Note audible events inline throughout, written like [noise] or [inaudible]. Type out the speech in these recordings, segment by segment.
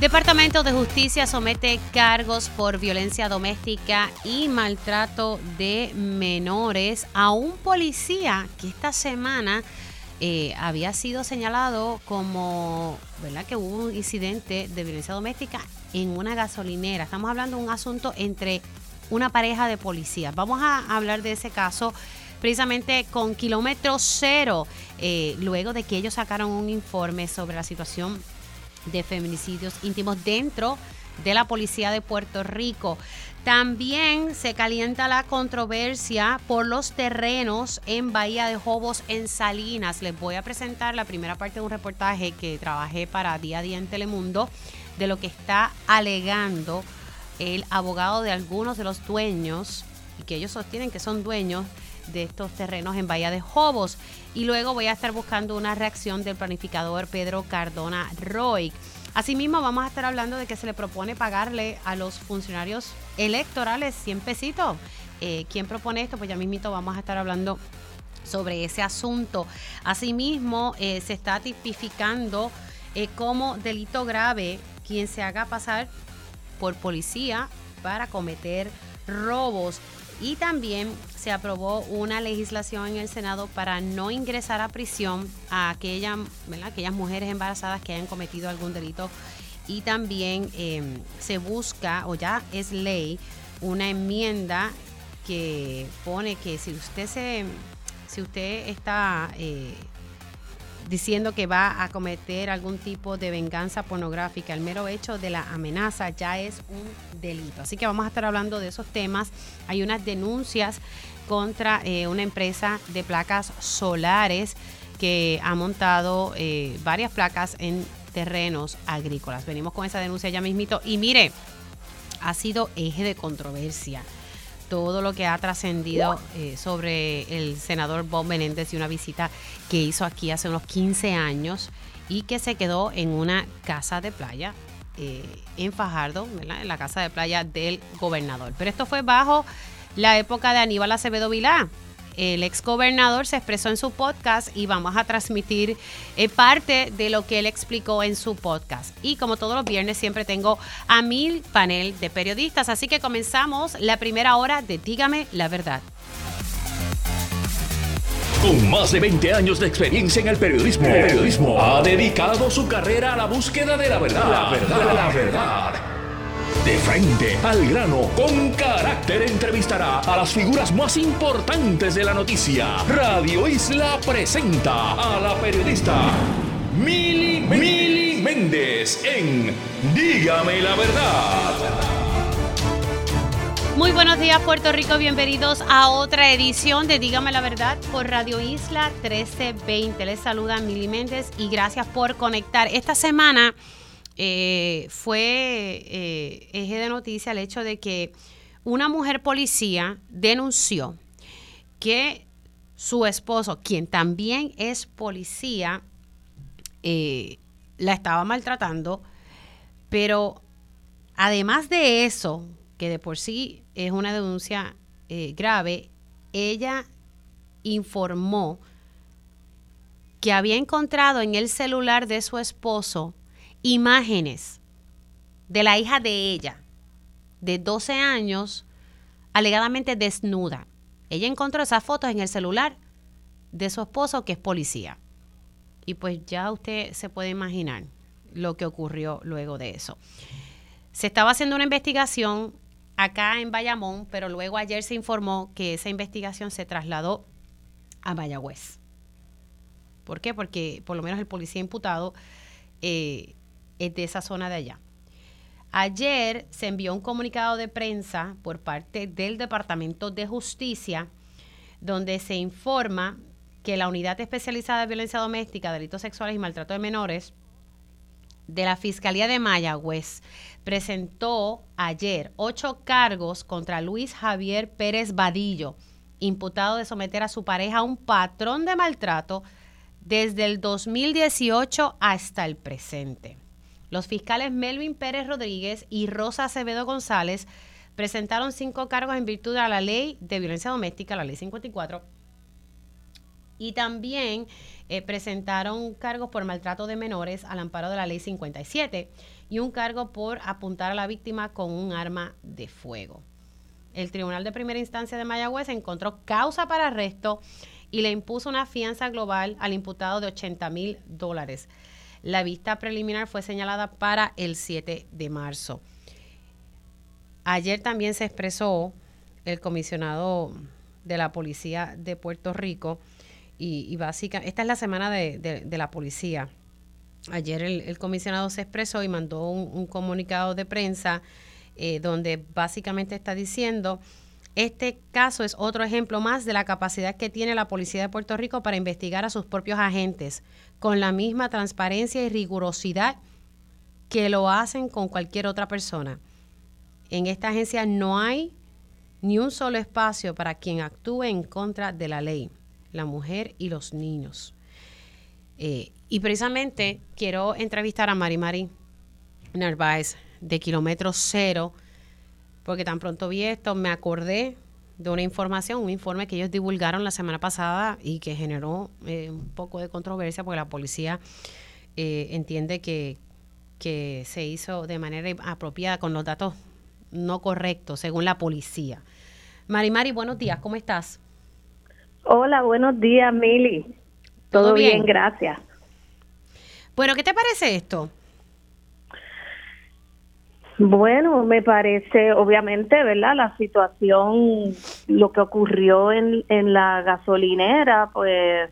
Departamento de Justicia somete cargos por violencia doméstica y maltrato de menores a un policía que esta semana eh, había sido señalado como, ¿verdad? Que hubo un incidente de violencia doméstica en una gasolinera. Estamos hablando de un asunto entre una pareja de policías. Vamos a hablar de ese caso precisamente con kilómetro cero, eh, luego de que ellos sacaron un informe sobre la situación de feminicidios íntimos dentro de la Policía de Puerto Rico. También se calienta la controversia por los terrenos en Bahía de Jobos en Salinas. Les voy a presentar la primera parte de un reportaje que trabajé para Día a Día en Telemundo de lo que está alegando el abogado de algunos de los dueños y que ellos sostienen que son dueños de estos terrenos en Bahía de Jobos. Y luego voy a estar buscando una reacción del planificador Pedro Cardona Roy. Asimismo, vamos a estar hablando de que se le propone pagarle a los funcionarios electorales 100 pesitos. Eh, ¿Quién propone esto? Pues ya mismito vamos a estar hablando sobre ese asunto. Asimismo, eh, se está tipificando eh, como delito grave quien se haga pasar por policía para cometer robos. Y también se aprobó una legislación en el Senado para no ingresar a prisión a aquellas, aquellas mujeres embarazadas que hayan cometido algún delito. Y también em, se busca, o ya es ley, una enmienda que pone que si usted se, si usted está eh, diciendo que va a cometer algún tipo de venganza pornográfica. El mero hecho de la amenaza ya es un delito. Así que vamos a estar hablando de esos temas. Hay unas denuncias contra eh, una empresa de placas solares que ha montado eh, varias placas en terrenos agrícolas. Venimos con esa denuncia ya mismito. Y mire, ha sido eje de controversia todo lo que ha trascendido eh, sobre el senador Bob Menéndez y una visita que hizo aquí hace unos 15 años y que se quedó en una casa de playa eh, en Fajardo, en la casa de playa del gobernador. Pero esto fue bajo la época de Aníbal Acevedo Vilá el ex gobernador se expresó en su podcast y vamos a transmitir eh, parte de lo que él explicó en su podcast. Y como todos los viernes siempre tengo a mil panel de periodistas, así que comenzamos la primera hora de Dígame la verdad. Con más de 20 años de experiencia en el periodismo, el periodismo ha dedicado su carrera a la búsqueda de la verdad. La verdad, la verdad. De frente al grano, con carácter entrevistará a las figuras más importantes de la noticia. Radio Isla presenta a la periodista Mili, Mili Méndez en Dígame la verdad. Muy buenos días Puerto Rico, bienvenidos a otra edición de Dígame la Verdad por Radio Isla 1320. Les saluda Mili Méndez y gracias por conectar. Esta semana eh, fue eh, eje de noticia el hecho de que una mujer policía denunció que su esposo, quien también es policía, eh, la estaba maltratando, pero además de eso, que de por sí es una denuncia grave, ella informó que había encontrado en el celular de su esposo imágenes de la hija de ella, de 12 años, alegadamente desnuda. Ella encontró esas fotos en el celular de su esposo, que es policía. Y pues ya usted se puede imaginar lo que ocurrió luego de eso. Se estaba haciendo una investigación acá en Bayamón, pero luego ayer se informó que esa investigación se trasladó a Mayagüez. ¿Por qué? Porque por lo menos el policía imputado eh, es de esa zona de allá. Ayer se envió un comunicado de prensa por parte del Departamento de Justicia donde se informa que la Unidad Especializada de Violencia Doméstica, Delitos Sexuales y Maltrato de Menores de la Fiscalía de Mayagüez presentó ayer ocho cargos contra Luis Javier Pérez Vadillo, imputado de someter a su pareja a un patrón de maltrato desde el 2018 hasta el presente. Los fiscales Melvin Pérez Rodríguez y Rosa Acevedo González presentaron cinco cargos en virtud de la ley de violencia doméstica, la ley 54, Y también eh, presentaron cargos por maltrato de menores al amparo de la ley 57 y un cargo por apuntar a la víctima con un arma de fuego. El Tribunal de Primera Instancia de Mayagüez encontró causa para arresto y le impuso una fianza global al imputado de 80 mil dólares. La vista preliminar fue señalada para el 7 de marzo. Ayer también se expresó el comisionado de la Policía de Puerto Rico y, básicamente, esta es la semana de, la policía. Ayer el, comisionado se expresó y mandó un, comunicado de prensa eh, donde básicamente está diciendo este caso es otro ejemplo más de la capacidad que tiene la Policía de Puerto Rico para investigar a sus propios agentes con la misma transparencia y rigurosidad que lo hacen con cualquier otra persona. En esta agencia no hay ni un solo espacio para quien actúe en contra de la ley, la mujer y los niños. Eh, y precisamente quiero entrevistar a Mari Mari Narváez de Kilómetro Cero porque tan pronto vi esto, me acordé de una información, un informe que ellos divulgaron la semana pasada y que generó eh, un poco de controversia porque la policía eh, entiende que, que se hizo de manera apropiada con los datos no correctos, según la policía. Mari Mari, buenos días, ¿cómo estás? Hola, buenos días, Mili. Todo, bien, gracias. Bueno, ¿qué te parece esto? Bueno, me parece, obviamente, ¿verdad? La situación, lo que ocurrió en, en la gasolinera, pues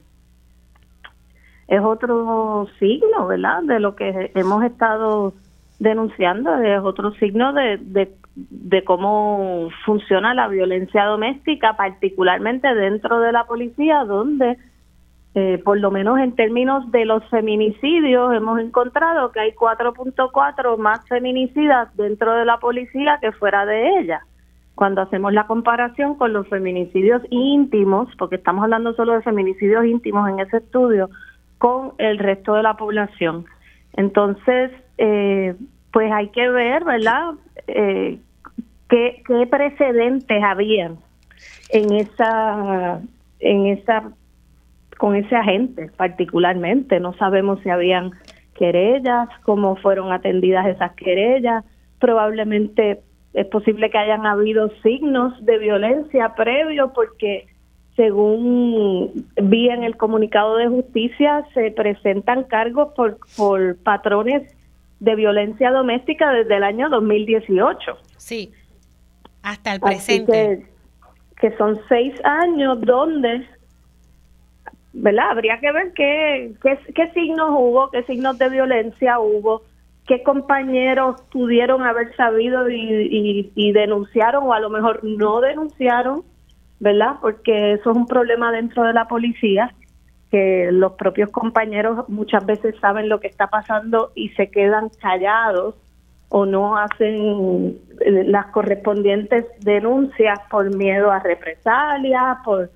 es otro signo, ¿verdad? De lo que hemos estado denunciando, es otro signo de, de, de cómo funciona la violencia doméstica, particularmente dentro de la policía, donde eh, por lo menos en términos de los feminicidios, hemos encontrado que hay 4.4 más feminicidas dentro de la policía que fuera de ella. Cuando hacemos la comparación con los feminicidios íntimos, porque estamos hablando solo de feminicidios íntimos en ese estudio, con el resto de la población. Entonces, eh, pues hay que ver, ¿verdad? Eh, qué, qué precedentes habían en esa en esa con ese agente particularmente. No sabemos si habían querellas, cómo fueron atendidas esas querellas. Probablemente es posible que hayan habido signos de violencia previo porque según vi en el comunicado de justicia se presentan cargos por, por patrones de violencia doméstica desde el año 2018. Sí, hasta el presente. que son seis años donde ¿verdad? Habría que ver qué, qué, signos hubo, qué signos de violencia hubo, qué compañeros pudieron haber sabido y, y, denunciaron o a lo mejor no denunciaron, ¿verdad? Porque eso es un problema dentro de la policía, que los propios compañeros muchas veces saben lo que está pasando y se quedan callados o no hacen eh, las correspondientes denuncias por miedo a represalias, por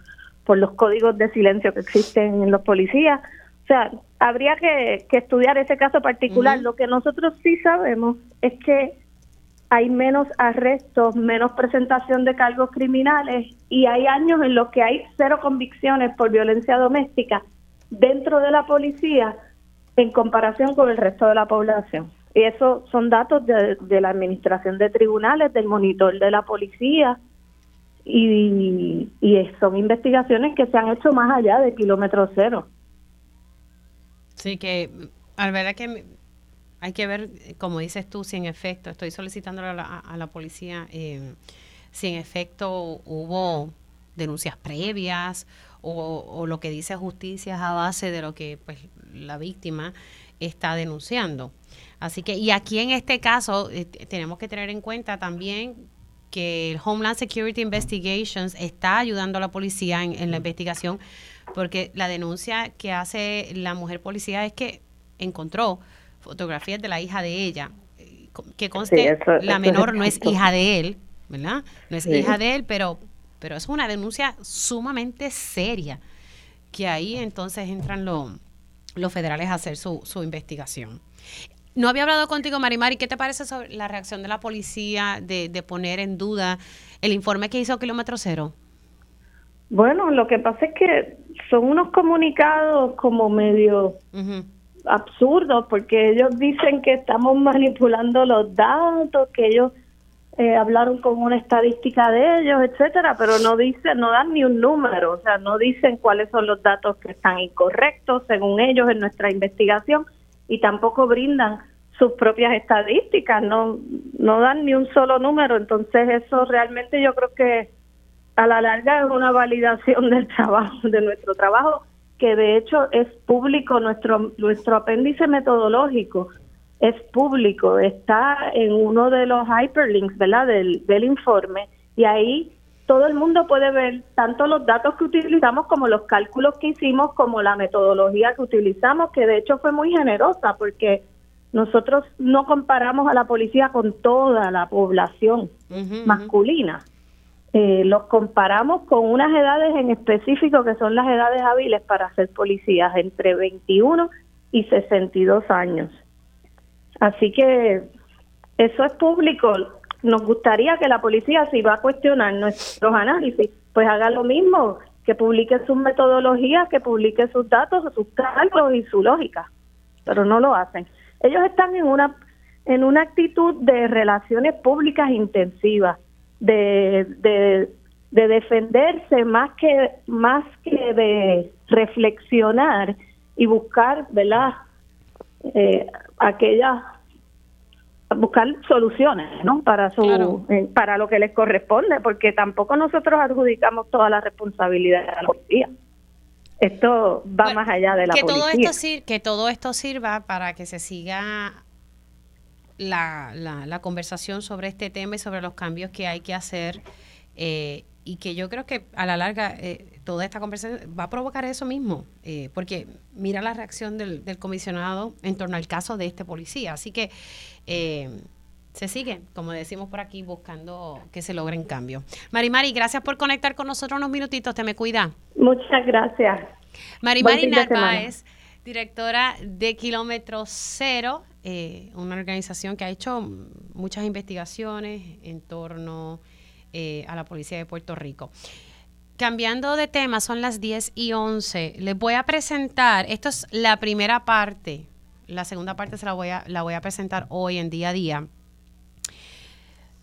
por los códigos de silencio que existen en los policías. O sea, habría que, estudiar ese caso particular. Lo que nosotros sí sabemos es que hay menos arrestos, menos presentación de cargos criminales y hay años en los que hay cero convicciones por violencia doméstica dentro de la policía en comparación con el resto de la población. Y eso son datos de, de la administración de tribunales, del monitor de la policía, y, son investigaciones que se han hecho más allá de kilómetro cero. Sí, que al verdad que hay que ver, como dices tú, si en efecto, estoy solicitando a la, policía, eh, si en efecto hubo denuncias previas o, lo que dice justicia es a base de lo que pues la víctima está denunciando. Así que, y aquí en este caso, eh, tenemos que tener en cuenta también que el Homeland Security Investigations está ayudando a la policía en, la investigación, porque la denuncia que hace la mujer policía es que encontró fotografías de la hija de ella, que conste, la menor no es hija de él, ¿verdad? No es hija de él, pero, pero es una denuncia sumamente seria, que ahí entonces entran los federales a hacer su, su investigación. No había hablado contigo, Marimari. ¿Qué te parece sobre la reacción de la policía de, de poner en duda el informe que hizo Kilómetro Cero? Bueno, lo que pasa es que son unos comunicados como medio absurdos porque ellos dicen que estamos [laughs] manipulando los datos, que ellos eh, hablaron con una estadística de ellos, etcétera, pero no dicen, no dan ni un número, o sea, no dicen cuáles son los datos que están incorrectos según ellos en nuestra investigación y tampoco brindan sus propias estadísticas, no no dan ni un solo número, entonces eso realmente yo creo que a la larga es una validación del trabajo, de nuestro trabajo, que de hecho es público nuestro nuestro apéndice metodológico es público, está en uno de los hyperlinks, ¿verdad? Del, del informe y ahí todo el mundo puede ver tanto los datos que utilizamos como los cálculos que hicimos, como la metodología que utilizamos, que de hecho fue muy generosa porque nosotros no comparamos a la policía con toda la población masculina. Eh, los comparamos con unas edades en específico que son las edades hábiles para ser policías, entre 21 y 62 años. Así que eso es público. Nos gustaría que la policía, si va a cuestionar nuestros análisis, pues haga lo mismo, que publique sus metodologías, que publique sus datos, sus cálculos y su lógica, pero no lo hacen. Ellos están en una en una actitud de relaciones públicas intensivas, de, de, de defenderse más que más que de reflexionar y buscar, ¿verdad? Eh, aquellas buscar soluciones no para su eh, para lo que les corresponde porque tampoco nosotros adjudicamos toda la responsabilidad a la policía. Esto va más allá de la que policía todo esto que todo esto sirva para que se siga la, la, la, conversación sobre este tema y sobre los cambios que hay que hacer eh, y que yo creo que a la larga eh, toda esta conversación va a provocar eso mismo, eh, porque mira la reacción del, comisionado en torno al caso de este policía. Así que eh, se sigue, como decimos por aquí, buscando que se logren cambios. Mari Mari, gracias por conectar con nosotros unos minutitos, te me cuida. Muchas gracias. Mari Mari Narváez, directora de Kilómetro Cero, una organización que ha hecho muchas investigaciones en torno eh, a la policía de Puerto Rico. Cambiando de tema, son las 10 y 11. Les voy a presentar, esto es la primera parte, la segunda parte se la voy a, la voy a presentar hoy en día a día.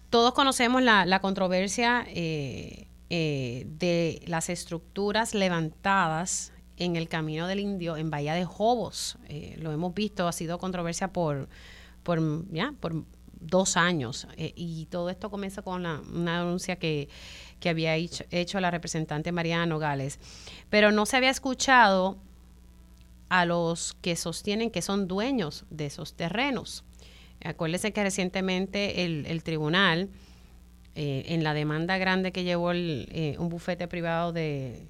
Todos conocemos la, controversia eh, eh, de las estructuras levantadas en el Camino del Indio en Bahía de Jobos. lo hemos visto, ha sido controversia por, dos años. Eh, y todo esto comienza con una denuncia que, había hecho, la representante Mariana Nogales. Pero no se había escuchado a los que sostienen que son dueños de esos terrenos. Acuérdense que recientemente el, tribunal, eh, en la demanda grande que llevó eh, un bufete privado de,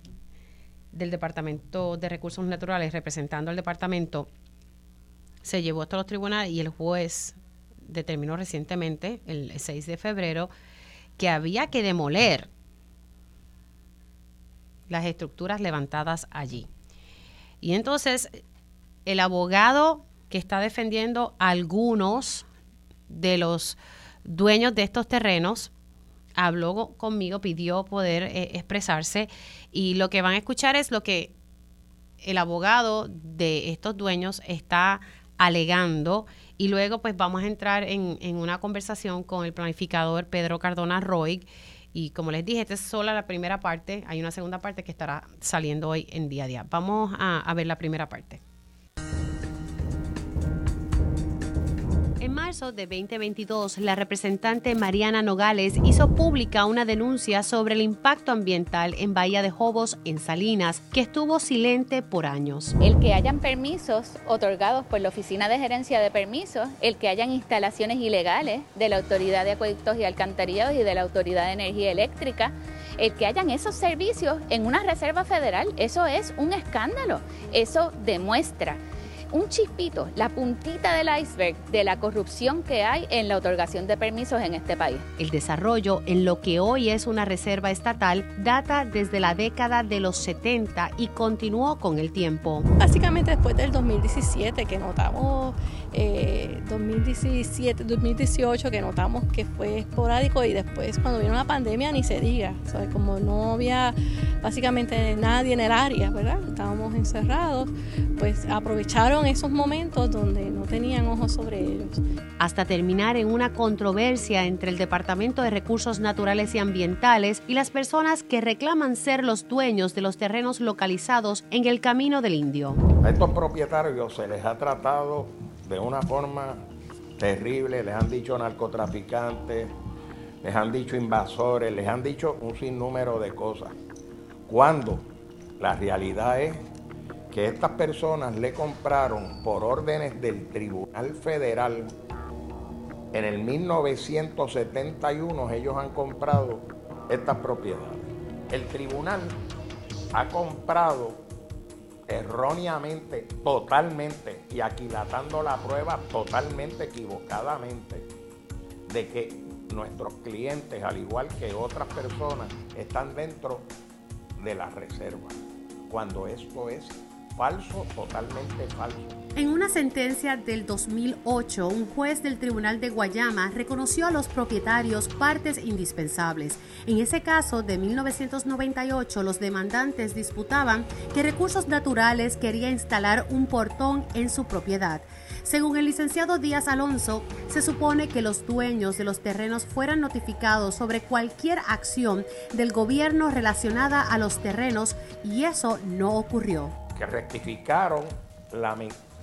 del Departamento de Recursos Naturales representando al departamento, se llevó hasta los tribunales y el juez determinó recientemente, el 6 de febrero, que había que demoler las estructuras levantadas allí. Y entonces el abogado que está defendiendo a algunos de los dueños de estos terrenos habló conmigo, pidió poder eh, expresarse y lo que van a escuchar es lo que el abogado de estos dueños está alegando y luego pues vamos a entrar en, en una conversación con el planificador Pedro Cardona Roy. Y como les dije, esta es solo la primera parte. Hay una segunda parte que estará saliendo hoy en día a día. Vamos a ver la primera parte. Marzo de 2022, la representante Mariana Nogales hizo pública una denuncia sobre el impacto ambiental en Bahía de Jobos, en Salinas, que estuvo silente por años. El que hayan permisos otorgados por la Oficina de Gerencia de Permisos, el que hayan instalaciones ilegales de la Autoridad de Acueductos y Alcantarillados y de la Autoridad de Energía Eléctrica, el que hayan esos servicios en una reserva federal, eso es un escándalo. Eso demuestra un chispito, la puntita del iceberg de la corrupción que hay en la otorgación de permisos en este país. El desarrollo en lo que hoy es una reserva estatal data desde la década de los 70 y continuó con el tiempo. Básicamente después del 2017 que notamos 2017, eh, 2018, que notamos que fue esporádico y después cuando vino la pandemia ni se diga, ¿sabes? como no había básicamente nadie en el área, ¿verdad? Estábamos encerrados, pues aprovecharon esos momentos donde no tenían ojos sobre ellos. Hasta terminar en una controversia entre el Departamento de Recursos Naturales y Ambientales y las personas que reclaman ser los dueños de los terrenos localizados en el Camino del Indio. A estos propietarios se les ha tratado de una forma terrible, les han dicho narcotraficantes, les han dicho invasores, les han dicho un sinnúmero de cosas. Cuando la realidad es que estas personas le compraron por órdenes del Tribunal Federal en el 1971 ellos han comprado estas propiedades. El tribunal ha comprado erróneamente, totalmente, y aquilatando la prueba totalmente equivocadamente, de que nuestros clientes, al igual que otras personas, están dentro de la reserva, cuando esto es falso, totalmente falso. En una sentencia del 2008, un juez del Tribunal de Guayama reconoció a los propietarios partes indispensables. En ese caso de 1998, los demandantes disputaban que Recursos Naturales quería instalar un portón en su propiedad. Según el licenciado Díaz Alonso, se supone que los dueños de los terrenos fueran notificados sobre cualquier acción del gobierno relacionada a los terrenos y eso no ocurrió que rectificaron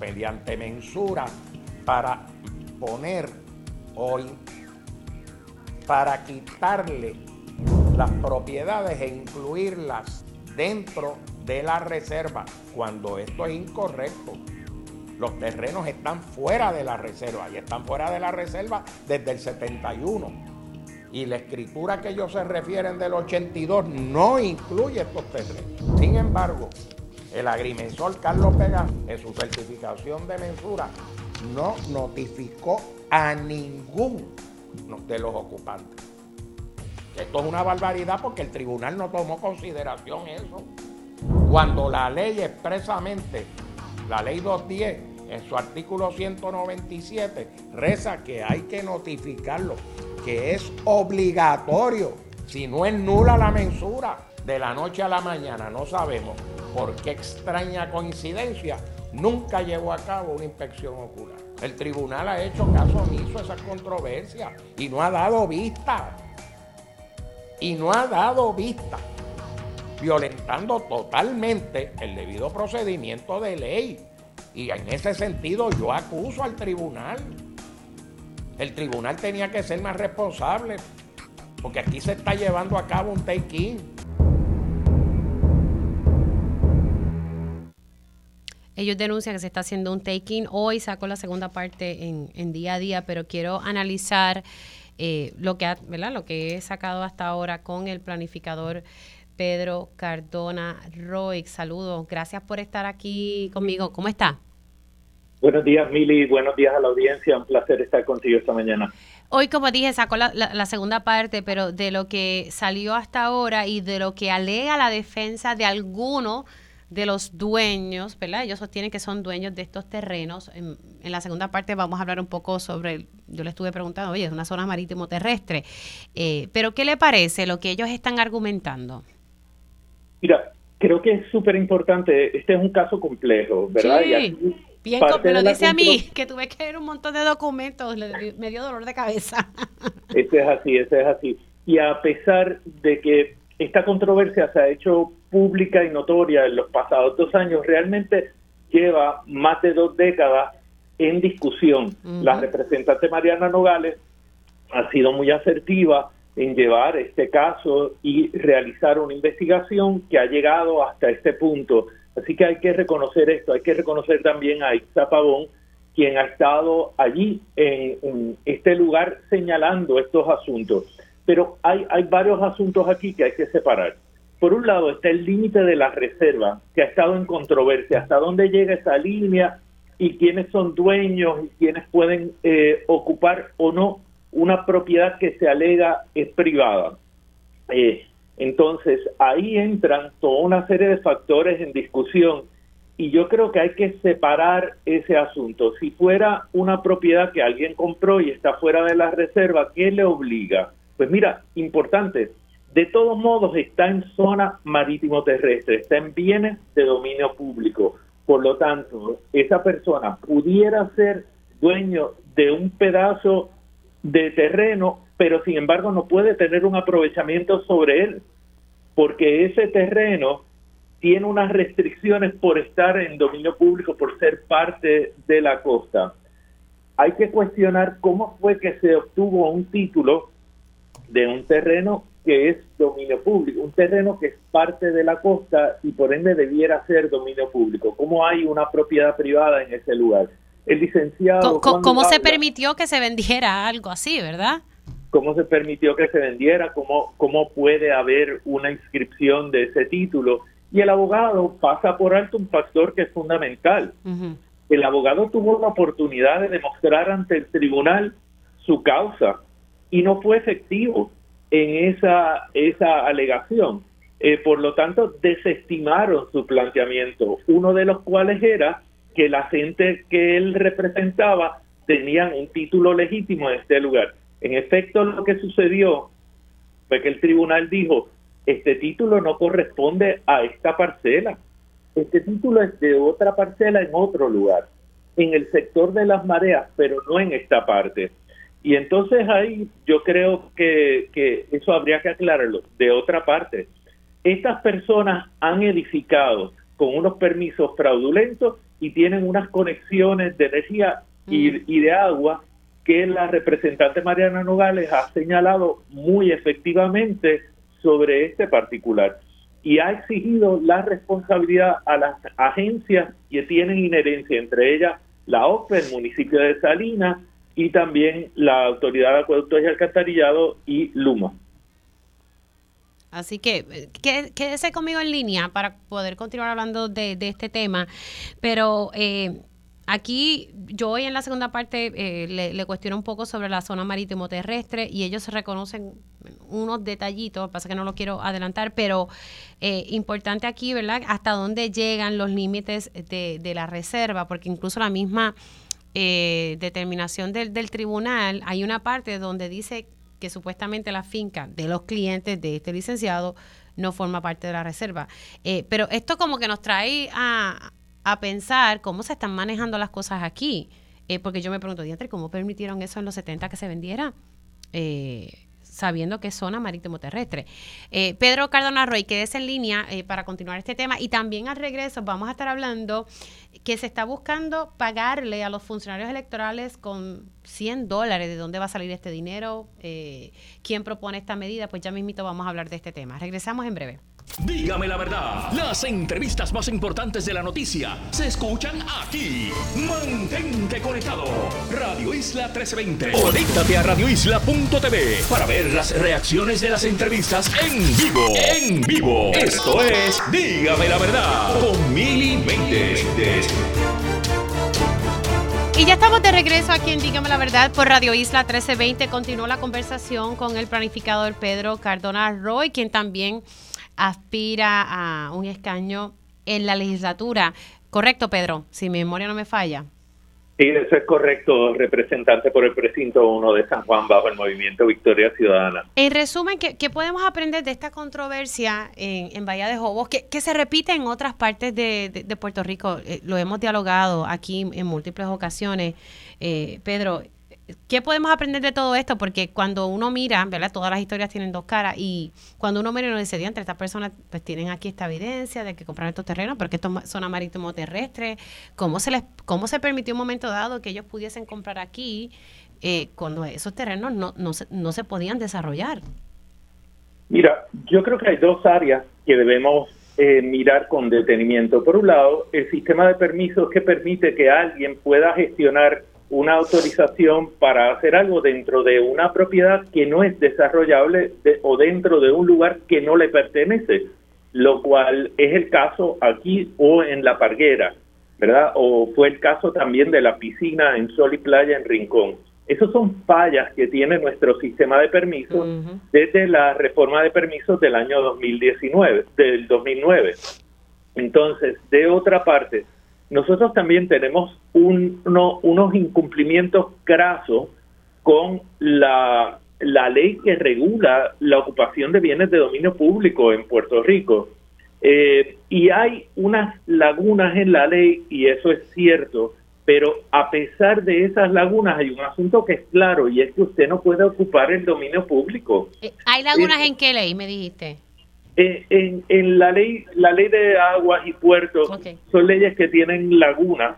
mediante mensura para poner hoy, para quitarle las propiedades e incluirlas dentro de la reserva, cuando esto es incorrecto. Los terrenos están fuera de la reserva y están fuera de la reserva desde el 71. Y la escritura que ellos se refieren del 82 no incluye estos terrenos. Sin embargo, el agrimensor Carlos Vega, en su certificación de mensura, no notificó a ningún de los ocupantes. Esto es una barbaridad porque el tribunal no tomó consideración eso. Cuando la ley expresamente, la ley 210, en su artículo 197, reza que hay que notificarlo, que es obligatorio, si no es nula la mensura, de la noche a la mañana, no sabemos por qué extraña coincidencia, nunca llevó a cabo una inspección ocular. El tribunal ha hecho caso omiso a esa controversia y no ha dado vista. Y no ha dado vista, violentando totalmente el debido procedimiento de ley. Y en ese sentido yo acuso al tribunal. El tribunal tenía que ser más responsable, porque aquí se está llevando a cabo un take-in Ellos denuncian que se está haciendo un taking. Hoy saco la segunda parte en, día a día, pero quiero analizar eh, lo, que ¿verdad? lo que he sacado hasta ahora con el planificador Pedro Cardona Roy. Saludos, gracias por estar aquí conmigo. ¿Cómo está? Buenos días, Mili. Buenos días a la audiencia. Un placer estar contigo esta mañana. Hoy, como dije, sacó la, la, segunda parte, pero de lo que salió hasta ahora y de lo que alega la defensa de alguno de los dueños, ¿verdad? Ellos sostienen que son dueños de estos terrenos. En, la segunda parte vamos a hablar un poco sobre, yo le estuve preguntando, oye, es una zona marítimo terrestre, eh, pero ¿qué le parece lo que ellos están argumentando? Mira, creo que es súper importante, este es un caso complejo, ¿verdad? Sí. Bien, me lo dice a mí, que tuve que ver un montón de documentos, me dio dolor de cabeza. Ese es así, ese es así. Y a pesar de que esta controversia se ha hecho pública y notoria en los pasados dos años, realmente lleva más de dos décadas en discusión. La representante Mariana Nogales ha sido muy asertiva en llevar este caso y realizar una investigación que ha llegado hasta este punto. Así que hay que reconocer esto, hay que reconocer también a Ixa Pavón, quien ha estado allí en, en, este lugar señalando estos asuntos. Pero hay, hay varios asuntos aquí que hay que separar. Por un lado está el límite de la reserva, que ha estado en controversia, hasta dónde llega esa línea y quiénes son dueños y quiénes pueden eh, ocupar o no una propiedad que se alega es privada. Eh, entonces, ahí entran toda una serie de factores en discusión y yo creo que hay que separar ese asunto. Si fuera una propiedad que alguien compró y está fuera de la reserva, ¿qué le obliga? Pues mira, importante, de todos modos está en zona marítimo terrestre, está en bienes de dominio público. Por lo tanto, esa persona pudiera ser dueño de un pedazo de terreno, pero sin embargo no puede tener un aprovechamiento sobre él, porque ese terreno tiene unas restricciones por estar en dominio público, por ser parte de la costa. Hay que cuestionar cómo fue que se obtuvo un título de un terreno que es dominio público, un terreno que es parte de la costa y por ende debiera ser dominio público. ¿Cómo hay una propiedad privada en ese lugar? El licenciado... ¿Cómo, se permitió que se vendiera algo así, verdad? ¿Cómo se permitió que se vendiera? ¿Cómo, ¿Cómo puede haber una inscripción de ese título? Y el abogado pasa por alto un factor que es fundamental. El abogado tuvo la oportunidad de demostrar ante el tribunal su causa y no fue efectivo en esa, esa alegación. Eh, por lo tanto, desestimaron su planteamiento, uno de los cuales era que la gente que él representaba tenían un título legítimo en este lugar. En efecto, lo que sucedió fue que el tribunal dijo, este título no corresponde a esta parcela. Este título es de otra parcela en otro lugar, en el sector de las mareas, pero no en esta parte. Y entonces ahí yo creo que, que eso habría que aclararlo. De otra parte, estas personas han edificado con unos permisos fraudulentos y tienen unas conexiones de energía y, y de agua que la representante Mariana Nogales ha señalado muy efectivamente sobre este particular y ha exigido la responsabilidad a las agencias que tienen inherencia, entre ellas la OPE, el municipio de Salinas y también la Autoridad de Acueductos y Alcantarillado y Luma. Así que quédese conmigo en línea para poder continuar hablando de, este tema, pero... Eh, Aquí yo hoy en la segunda parte eh, le, cuestiono un poco sobre la zona marítimo terrestre y ellos reconocen unos detallitos, pasa que no lo quiero adelantar, pero eh, importante aquí, ¿verdad? Hasta dónde llegan los límites de, de la reserva, porque incluso la misma eh, determinación del, del tribunal, hay una parte donde dice que supuestamente la finca de los clientes de este licenciado no forma parte de la reserva. pero esto como que nos trae a, a pensar cómo se están manejando las cosas aquí. Eh, porque yo me pregunto, ¿diantre, cómo permitieron eso en los 70 que se vendiera? Eh, sabiendo que es zona marítimo terrestre. Eh, Pedro Cardona Roy, quédese en línea para continuar este tema y también al regreso vamos a estar hablando que se está buscando pagarle a los funcionarios electorales con 100 dólares. ¿De dónde va a salir este dinero? ¿Quién propone esta medida? Pues ya mismito vamos a hablar de este tema. Regresamos en breve. Dígame la verdad, las entrevistas más importantes de la noticia se escuchan aquí. Mantente conectado. Radio Isla 1320. Conéctate a radioisla.tv para ver las reacciones de las entrevistas en vivo. En vivo. Esto es Dígame la verdad con Mili Y ya estamos de regreso aquí en Dígame la Verdad por Radio Isla 1320. Continuó la conversación con el planificador Pedro Cardona Roy, quien también aspira a un escaño en la legislatura. Correcto, Pedro, si mi memoria no me falla. Sí, eso es correcto, representante por el precinto 1 de San Juan bajo el movimiento Victoria Ciudadana. En resumen, ¿qué, podemos aprender de esta controversia en, en Bahía de Jobos que, que, se repite en otras partes de, de, Puerto Rico? Eh, lo hemos dialogado aquí en múltiples ocasiones. Eh, Pedro, ¿qué podemos aprender de todo esto? Porque cuando uno mira, ¿verdad? Todas las historias tienen dos caras y cuando uno mira y uno dice, entre estas personas pues tienen aquí esta evidencia de que compraron estos terrenos, porque esto es zona marítimo terrestre, ¿cómo se les, cómo se permitió un momento dado que ellos pudiesen comprar aquí eh, cuando esos terrenos no, no, se, no se podían desarrollar? Mira, yo creo que hay dos áreas que debemos eh, mirar con detenimiento. Por un lado, el sistema de permisos que permite que alguien pueda gestionar una autorización para hacer algo dentro de una propiedad que no es desarrollable o dentro de un lugar que no le pertenece, lo cual es el caso aquí o en La Parguera, ¿verdad? O fue el caso también de la piscina en Sol y Playa en Rincón. Esos son fallas que tiene nuestro sistema de permisos desde la reforma de permisos del año 2019, del 2009. Entonces, de otra parte, nosotros también tenemos unos incumplimientos grasos con la, la ley que regula la ocupación de bienes de dominio público en Puerto Rico. Eh, y hay unas lagunas en la ley, y eso es cierto, pero a pesar de esas lagunas hay un asunto que es claro, y es que usted no puede ocupar el dominio público. Eh, ¿Hay lagunas en qué ley, me dijiste? Eh, en, en, la ley la ley de aguas y puertos son leyes que tienen lagunas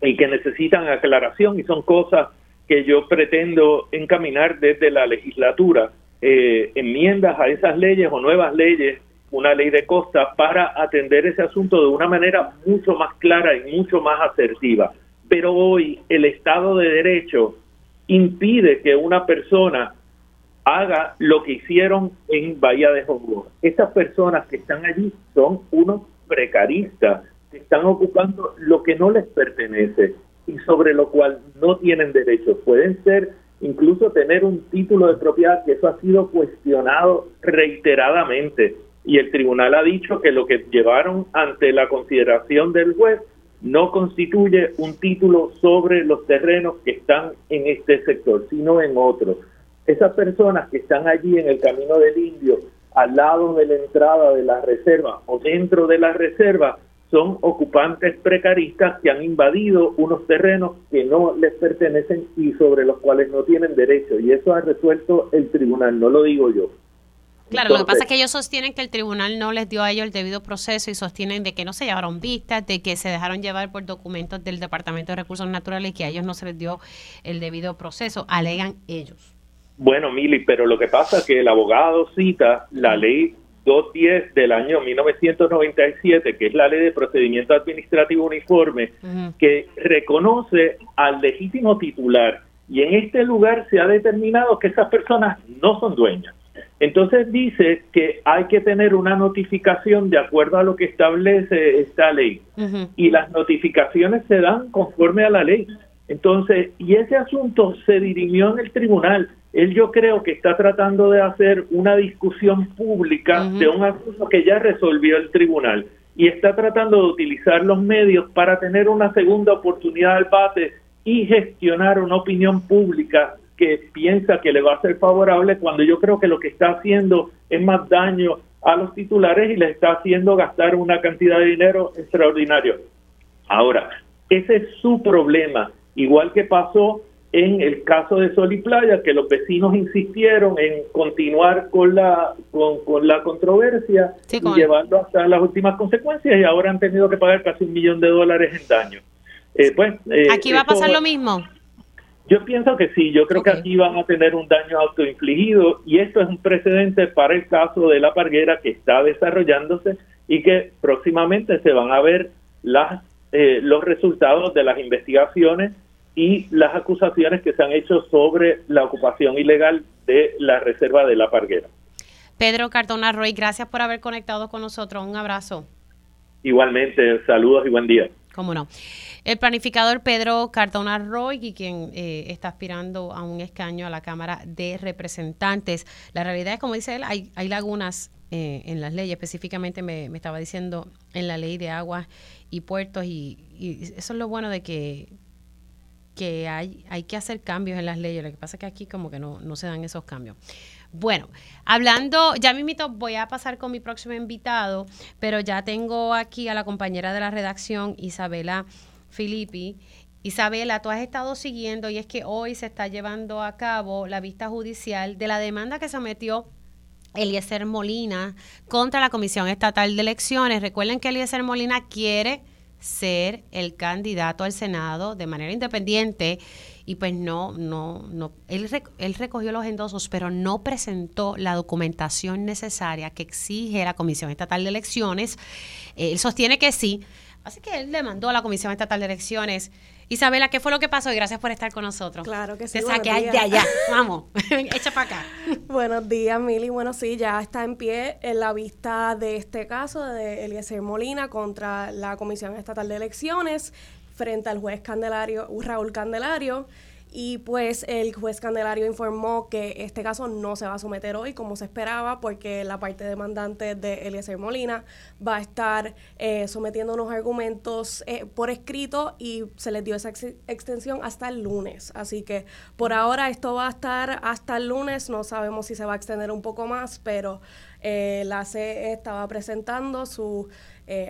y que necesitan aclaración y son cosas que yo pretendo encaminar desde la legislatura, enmiendas a esas leyes o nuevas leyes una ley de costa para atender ese asunto de una manera mucho más clara y mucho más asertiva. Pero hoy el Estado de Derecho impide que una persona haga lo que hicieron en Bahía de Hongo. Estas personas que están allí son unos precaristas que están ocupando lo que no les pertenece y sobre lo cual no tienen derecho. Pueden ser incluso tener un título de propiedad que eso ha sido cuestionado reiteradamente y el tribunal ha dicho que lo que llevaron ante la consideración del juez no constituye un título sobre los terrenos que están en este sector, sino en otro. Esas personas que están allí en el camino del indio, al lado de la entrada de la reserva o dentro de la reserva, son ocupantes precaristas que han invadido unos terrenos que no les pertenecen y sobre los cuales no tienen derecho. Y eso ha resuelto el tribunal, no lo digo yo. Claro, lo que pasa es que ellos sostienen que el tribunal no les dio a ellos el debido proceso y sostienen de que no se llevaron vistas, de que se dejaron llevar por documentos del Departamento de Recursos Naturales y que a ellos no se les dio el debido proceso, alegan ellos. Bueno, Mili, pero lo que pasa es que el abogado cita la ley 210 del año 1997, que es la ley de procedimiento administrativo uniforme, que reconoce al legítimo titular y en este lugar se ha determinado que esas personas no son dueñas. Entonces dice que hay que tener una notificación de acuerdo a lo que establece esta ley y las notificaciones se dan conforme a la ley. Entonces, y ese asunto se dirimió en el tribunal. Él yo creo que está tratando de hacer una discusión pública de un asunto que ya resolvió el tribunal y está tratando de utilizar los medios para tener una segunda oportunidad al bate y gestionar una opinión pública que piensa que le va a ser favorable cuando yo creo que lo que está haciendo es más daño a los titulares y les está haciendo gastar una cantidad de dinero extraordinario. Ahora, ese es su problema, igual que pasó en el caso de Sol y Playa, que los vecinos insistieron en continuar con la con, la controversia y llevando hasta las últimas consecuencias y ahora han tenido que pagar casi un millón de dólares en daño. Eh, pues, eh, Aquí va a pasar lo mismo. Yo pienso que sí, yo creo que aquí van a tener un daño autoinfligido y esto es un precedente para el caso de la parguera que está desarrollándose y que próximamente se van a ver las, eh, los resultados de las investigaciones y las acusaciones que se han hecho sobre la ocupación ilegal de la reserva de la parguera. Pedro Cardona Roy, gracias por haber conectado con nosotros. Un abrazo. Igualmente, saludos y buen día. Cómo no. El planificador Pedro Cardona Roy, y quien eh, está aspirando a un escaño a la Cámara de Representantes. La realidad es, como dice él, hay, hay lagunas eh, en las leyes, específicamente me, estaba diciendo en la ley de aguas y puertos, y, eso es lo bueno de que, que hay, hay que hacer cambios en las leyes. Lo que pasa es que aquí como que no, no se dan esos cambios. Bueno, hablando, ya mismito voy a pasar con mi próximo invitado, pero ya tengo aquí a la compañera de la redacción, Isabela Filippi. Isabela, tú has estado siguiendo y es que hoy se está llevando a cabo la vista judicial de la demanda que sometió Eliezer Molina contra la Comisión Estatal de Elecciones. Recuerden que Eliezer Molina quiere ser el candidato al Senado de manera independiente y pues no, no, no, él, él recogió los endosos, pero no presentó la documentación necesaria que exige la Comisión Estatal de Elecciones. Él sostiene que sí, Así que él le mandó a la Comisión Estatal de Elecciones. Isabela, ¿qué fue lo que pasó? Y gracias por estar con nosotros. Claro que sí. Te saqué de allá. [laughs] Vamos, [laughs] echa para acá. [laughs] Buenos días, Mili. Bueno, sí, ya está en pie en la vista de este caso de Eliezer Molina contra la Comisión Estatal de Elecciones frente al juez Candelario, Raúl Candelario. Y pues el juez Candelario informó que este caso no se va a someter hoy como se esperaba porque la parte demandante de Eliezer Molina va a estar eh, sometiendo unos argumentos eh, por escrito y se les dio esa extensión hasta el lunes. Así que por ahora esto va a estar hasta el lunes, no sabemos si se va a extender un poco más, pero eh, la CE estaba presentando su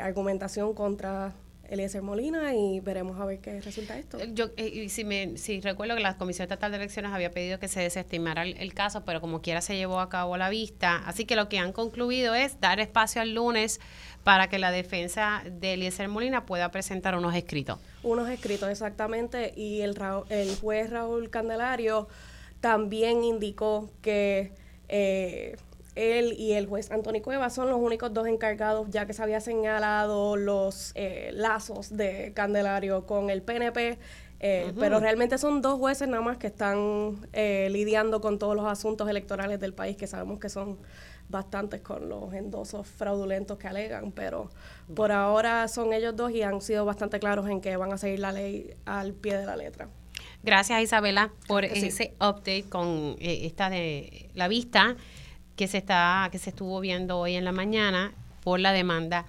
argumentación contra Eliezer Molina y veremos a ver qué resulta esto. Eh, yo eh, si, me, si recuerdo que la Comisión Estatal de Elecciones había pedido que se desestimara el, caso, pero como quiera se llevó a cabo la vista. Así que lo que han concluido es dar espacio al lunes para que la defensa de Eliezer Molina pueda presentar unos escritos. Unos escritos, exactamente. Y el, el juez Raúl Candelario también indicó que... Eh, él y el juez Antonio Cueva son los únicos dos encargados, ya que se había señalado los eh, lazos de Candelario con el PNP, eh, pero realmente son dos jueces nada más que están eh, lidiando con todos los asuntos electorales del país, que sabemos que son bastantes con los endosos fraudulentos que alegan, pero por ahora son ellos dos y han sido bastante claros en que van a seguir la ley al pie de la letra. Gracias Isabela por ese update con esta de la vista que se está que se estuvo viendo hoy en la mañana por la demanda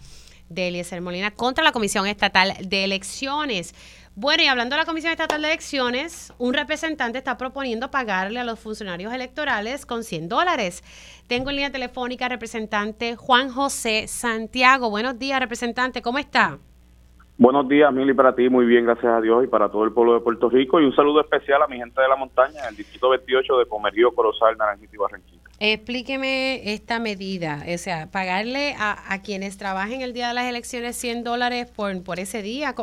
de Eliezer Molina contra la Comisión Estatal de Elecciones. Bueno, y hablando de la Comisión Estatal de Elecciones, un representante está proponiendo pagarle a los funcionarios electorales con 100 dólares. Tengo en línea telefónica al representante Juan José Santiago. Buenos días, representante, ¿cómo está? Buenos días, Mili, para ti, muy bien, gracias a Dios y para todo el pueblo de Puerto Rico. Y un saludo especial a mi gente de la montaña, en el distrito 28 de Comerío, Corozal, Naranjito y Barranquilla. Explíqueme esta medida, o sea, pagarle a, quienes trabajen el día de las elecciones 100 dólares por, por ese día.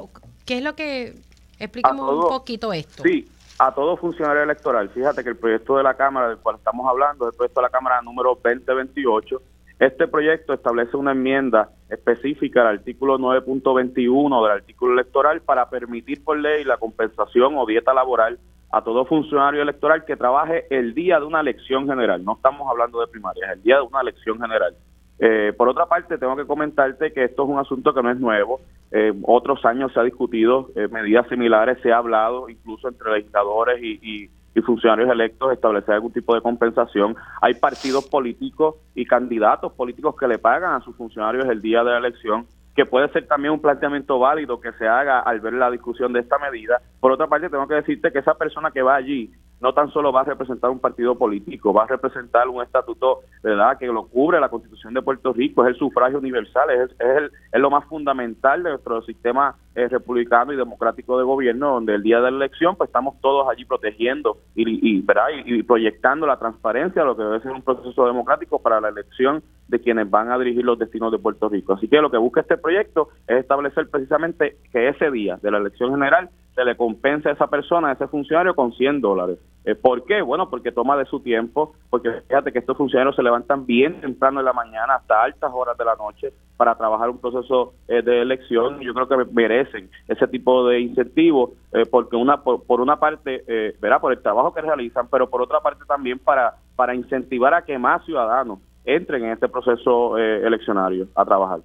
¿Qué es lo que... Explíqueme un poquito esto. Sí, a todo funcionario electoral. Fíjate que el proyecto de la Cámara del cual estamos hablando es el proyecto de la Cámara número 2028. Este proyecto establece una enmienda específica al artículo 9.21 del artículo electoral para permitir por ley la compensación o dieta laboral a todo funcionario electoral que trabaje el día de una elección general. No estamos hablando de primarias, el día de una elección general. Eh, por otra parte, tengo que comentarte que esto es un asunto que no es nuevo. Eh, otros años se ha discutido eh, medidas similares, se ha hablado incluso entre legisladores y, y funcionarios electos establecer algún tipo de compensación. Hay partidos políticos y candidatos políticos que le pagan a sus funcionarios el día de la elección que puede ser también un planteamiento válido que se haga al ver la discusión de esta medida. Por otra parte, tengo que decirte que esa persona que va allí no tan solo va a representar un partido político, va a representar un estatuto, ¿verdad?, que lo cubre la Constitución de Puerto Rico, es el sufragio universal, es, es, es lo más fundamental de nuestro sistema eh, republicano y democrático de gobierno, donde el día de la elección, pues estamos todos allí protegiendo y, y, ¿verdad? y, proyectando la transparencia, lo que debe ser un proceso democrático para la elección de quienes van a dirigir los destinos de Puerto Rico. Así que lo que busca este proyecto es establecer precisamente que ese día de la elección general se le compensa a esa persona, a ese funcionario, con 100 dólares. Eh, ¿Por qué? Bueno, porque toma de su tiempo, porque fíjate que estos funcionarios se levantan bien temprano en la mañana hasta altas horas de la noche para trabajar un proceso eh, de elección. Yo creo que merecen ese tipo de incentivos, eh, porque una por, una parte, eh, verá, por el trabajo que realizan, pero por otra parte también para, para incentivar a que más ciudadanos entren en este proceso eleccionario a trabajar.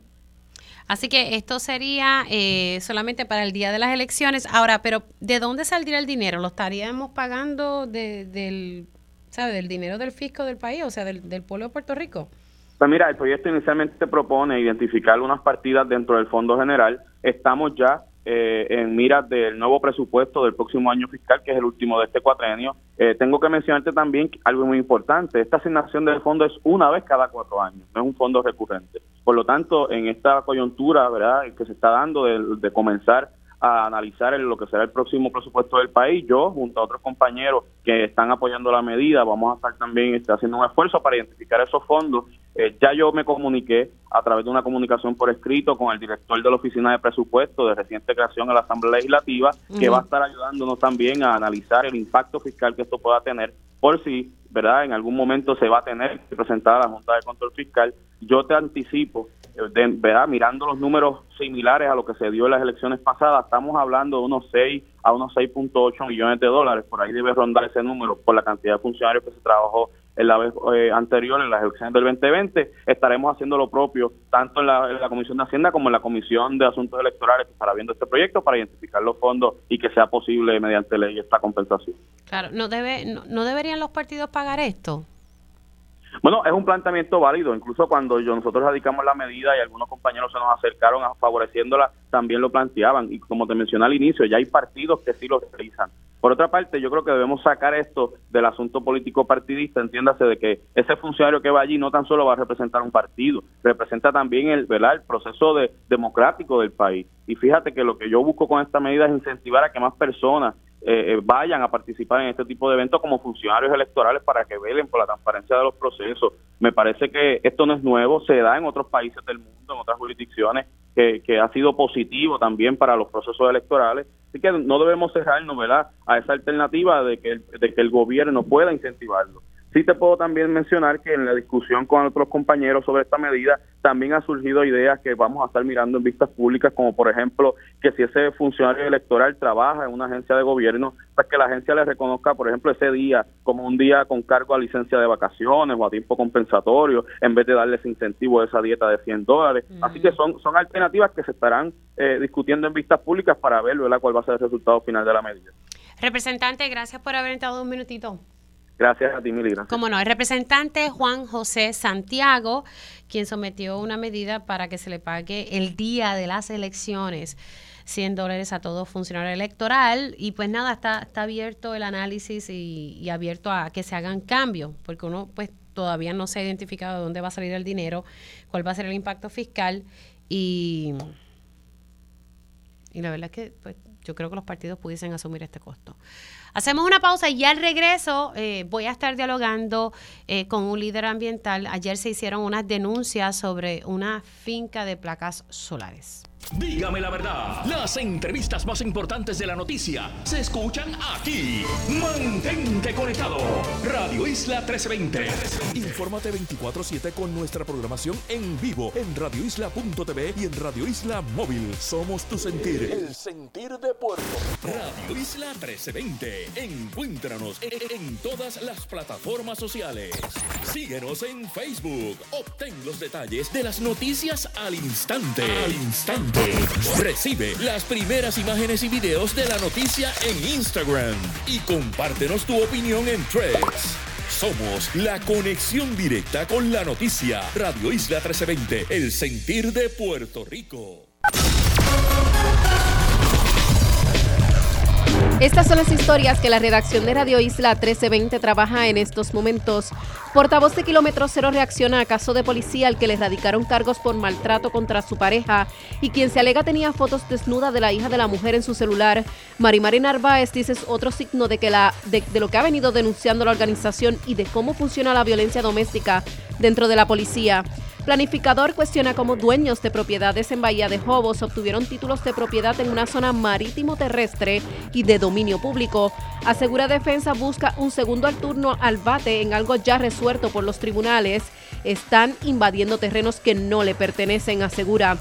Así que esto sería eh, solamente para el día de las elecciones. Ahora, pero ¿de dónde saldría el dinero? ¿Lo estaríamos pagando del, ¿sabe? del dinero del fisco del país, o sea, del, del pueblo de Puerto Rico? Pues mira, el proyecto inicialmente propone identificar unas partidas dentro del Fondo General. Estamos ya eh, en miras del nuevo presupuesto del próximo año fiscal, que es el último de este cuatrenio. Eh, tengo que mencionarte también algo muy importante. Esta asignación del fondo es una vez cada cuatro años, no es un fondo recurrente. Por lo tanto, en esta coyuntura verdad que se está dando de, comenzar a analizar lo que será el próximo presupuesto del país. Yo, junto a otros compañeros que están apoyando la medida, vamos a estar también este, haciendo un esfuerzo para identificar esos fondos eh, ya yo me comuniqué a través de una comunicación por escrito con el director de la Oficina de Presupuesto de reciente creación en la Asamblea Legislativa, que va a estar ayudándonos también a analizar el impacto fiscal que esto pueda tener, por si, ¿verdad?, en algún momento se va a tener que presentar a la Junta de Control Fiscal. Yo te anticipo, ¿verdad?, mirando los números similares a lo que se dio en las elecciones pasadas, estamos hablando de unos 6 a unos 6.8 millones de dólares, por ahí debe rondar ese número por la cantidad de funcionarios que se trabajó en la vez eh, anterior, en las elecciones del 2020, estaremos haciendo lo propio, tanto en la, en la Comisión de Hacienda como en la Comisión de Asuntos Electorales que estará viendo este proyecto para identificar los fondos y que sea posible mediante ley esta compensación. Claro, ¿no, debe, no, no deberían los partidos pagar esto? Bueno, es un planteamiento válido. Incluso cuando yo, nosotros radicamos la medida y algunos compañeros se nos acercaron a favoreciéndola, también lo planteaban. Y como te mencioné al inicio, ya hay partidos que sí lo realizan. Por otra parte, yo creo que debemos sacar esto del asunto político partidista, entiéndase de que ese funcionario que va allí no tan solo va a representar un partido, representa también el, ¿verdad? el proceso de, democrático del país. Y fíjate que lo que yo busco con esta medida es incentivar a que más personas eh, eh, vayan a participar en este tipo de eventos como funcionarios electorales para que velen por la transparencia de los procesos. Me parece que esto no es nuevo, se da en otros países del mundo, en otras jurisdicciones, que, que ha sido positivo también para los procesos electorales. Así que no debemos cerrarnos ¿verdad? a esa alternativa de que, de que el gobierno pueda incentivarlo. Sí te puedo también mencionar que en la discusión con otros compañeros sobre esta medida también ha surgido ideas que vamos a estar mirando en vistas públicas, como por ejemplo que si ese funcionario electoral trabaja en una agencia de gobierno, pues que la agencia le reconozca, por ejemplo, ese día como un día con cargo a licencia de vacaciones o a tiempo compensatorio, en vez de darle ese incentivo de esa dieta de 100 dólares. Así que son, son alternativas que se estarán eh, discutiendo en vistas públicas para ver ¿verdad? cuál va a ser el resultado final de la medida. Representante, gracias por haber entrado un minutito. Gracias a ti, Mili. Gracias. Como no, el representante Juan José Santiago, quien sometió una medida para que se le pague el día de las elecciones 100 dólares a todo funcionario electoral. Y pues nada, está, está abierto el análisis y, y abierto a que se hagan cambios, porque uno pues todavía no se ha identificado de dónde va a salir el dinero, cuál va a ser el impacto fiscal y, y la verdad es que pues, yo creo que los partidos pudiesen asumir este costo. Hacemos una pausa y al regreso eh, voy a estar dialogando eh, con un líder ambiental. Ayer se hicieron unas denuncias sobre una finca de placas solares. Dígame la verdad, las entrevistas más importantes de la noticia se escuchan aquí. Mantente conectado. Radio Isla 1320. Infórmate 24-7 con nuestra programación en vivo en radioisla.tv y en Radio Isla Móvil. Somos tu sentir. El sentir de Puerto Radio Isla 1320. Encuéntranos en, en todas las plataformas sociales. Síguenos en Facebook. Obtén los detalles de las noticias al instante. Al instante. Recibe las primeras imágenes y videos de la noticia en Instagram y compártenos tu opinión en Threads. Somos la conexión directa con la noticia. Radio Isla 1320, el sentir de Puerto Rico. Estas son las historias que la redacción de Radio Isla 1320 trabaja en estos momentos. Portavoz de Kilómetro Cero reacciona a caso de policía al que le radicaron cargos por maltrato contra su pareja y quien se alega tenía fotos desnudas de la hija de la mujer en su celular. Marimari Narváez dice es otro signo de, que la, de, lo que ha venido denunciando la organización y de cómo funciona la violencia doméstica dentro de la policía. Planificador cuestiona cómo dueños de propiedades en Bahía de Jobos obtuvieron títulos de propiedad en una zona marítimo terrestre y de dominio público. Asegura Defensa busca un segundo al turno al bate en algo ya resuelto por los tribunales. Están invadiendo terrenos que no le pertenecen, asegura.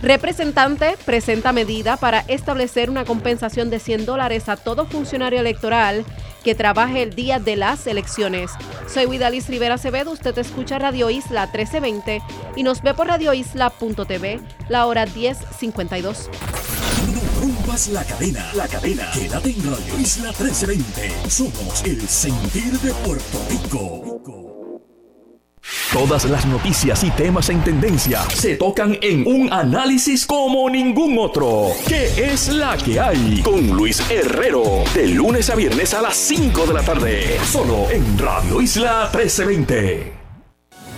Representante presenta medida para establecer una compensación de 100 dólares a todo funcionario electoral que trabaje el día de las elecciones. Soy Widalis Rivera Acevedo, usted escucha Radio Isla 1320 y nos ve por radioisla.tv, la hora 10.52. La cadena, la cadena. Quédate en Radio Isla 1320. Somos el sentir de Puerto Rico. Todas las noticias y temas en tendencia se tocan en un análisis como ningún otro. ¿Qué es la que hay? Con Luis Herrero. De lunes a viernes a las 5 de la tarde. Solo en Radio Isla 1320.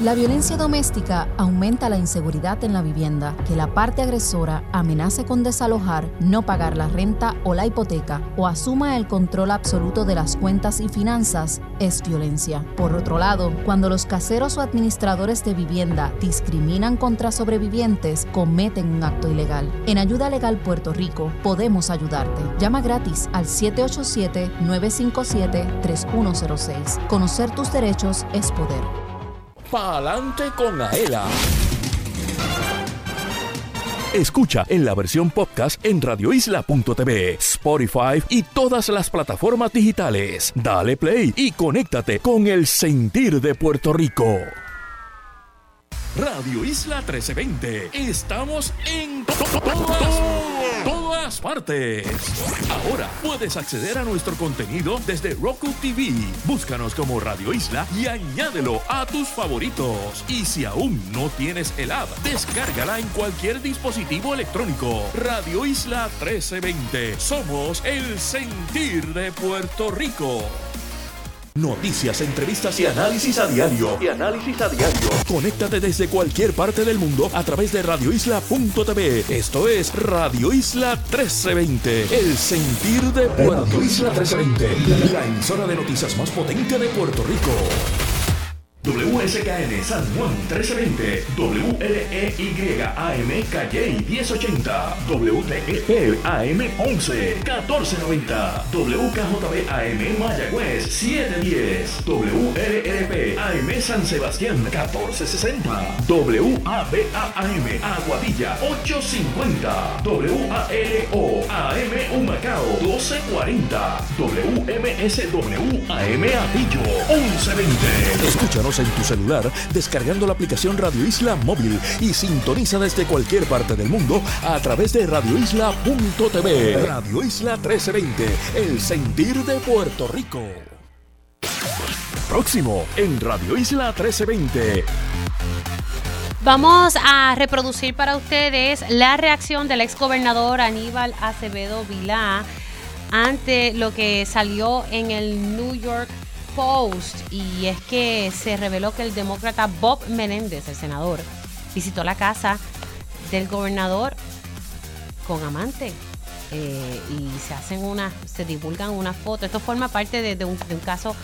La violencia doméstica aumenta la inseguridad en la vivienda, que la parte agresora amenace con desalojar, no pagar la renta o la hipoteca o asuma el control absoluto de las cuentas y finanzas es violencia. Por otro lado, cuando los caseros o administradores de vivienda discriminan contra sobrevivientes, cometen un acto ilegal. En Ayuda Legal Puerto Rico podemos ayudarte. Llama gratis al 787-957-3106. Conocer tus derechos es poder. Pa'lante con Aela. Escucha en la versión podcast en radioisla.tv, Spotify y todas las plataformas digitales. Dale play y conéctate con el sentir de Puerto Rico. Radio Isla 1320. Estamos en todas, partes. Ahora puedes acceder a nuestro contenido desde Roku TV. Búscanos como Radio Isla y añádelo a tus favoritos. Y si aún no tienes el app, descárgala en cualquier dispositivo electrónico. Radio Isla 1320. Somos el sentir de Puerto Rico. Noticias, entrevistas y análisis a diario. Y análisis a diario. Conéctate desde cualquier parte del mundo a través de radioisla.tv. Esto es Radio Isla 1320. El sentir de Puerto Isla 1320. La emisora de noticias más potente de Puerto Rico. WSKN San Juan 1320, WLEYAM Calle 1080, WTEP AM 11 1490, WKJB AM Mayagüez 710, WLRP AM San Sebastián 1460, WABA AM Aguadilla 850, WALO AM Humacao 1240, WMSW AM Atillo 1120. Escúchanos en tu celular descargando la aplicación Radio Isla Móvil y sintoniza desde cualquier parte del mundo a través de radioisla.tv. Radio Isla 1320, el sentir de Puerto Rico. Próximo en Radio Isla 1320. Vamos a reproducir para ustedes la reacción del ex gobernador Aníbal Acevedo Vilá ante lo que salió en el New York Post y es que se reveló que el demócrata Bob Menéndez, el senador, visitó la casa del gobernador con amante eh, y se hacen unas, se divulgan unas fotos. Esto forma parte de, un, caso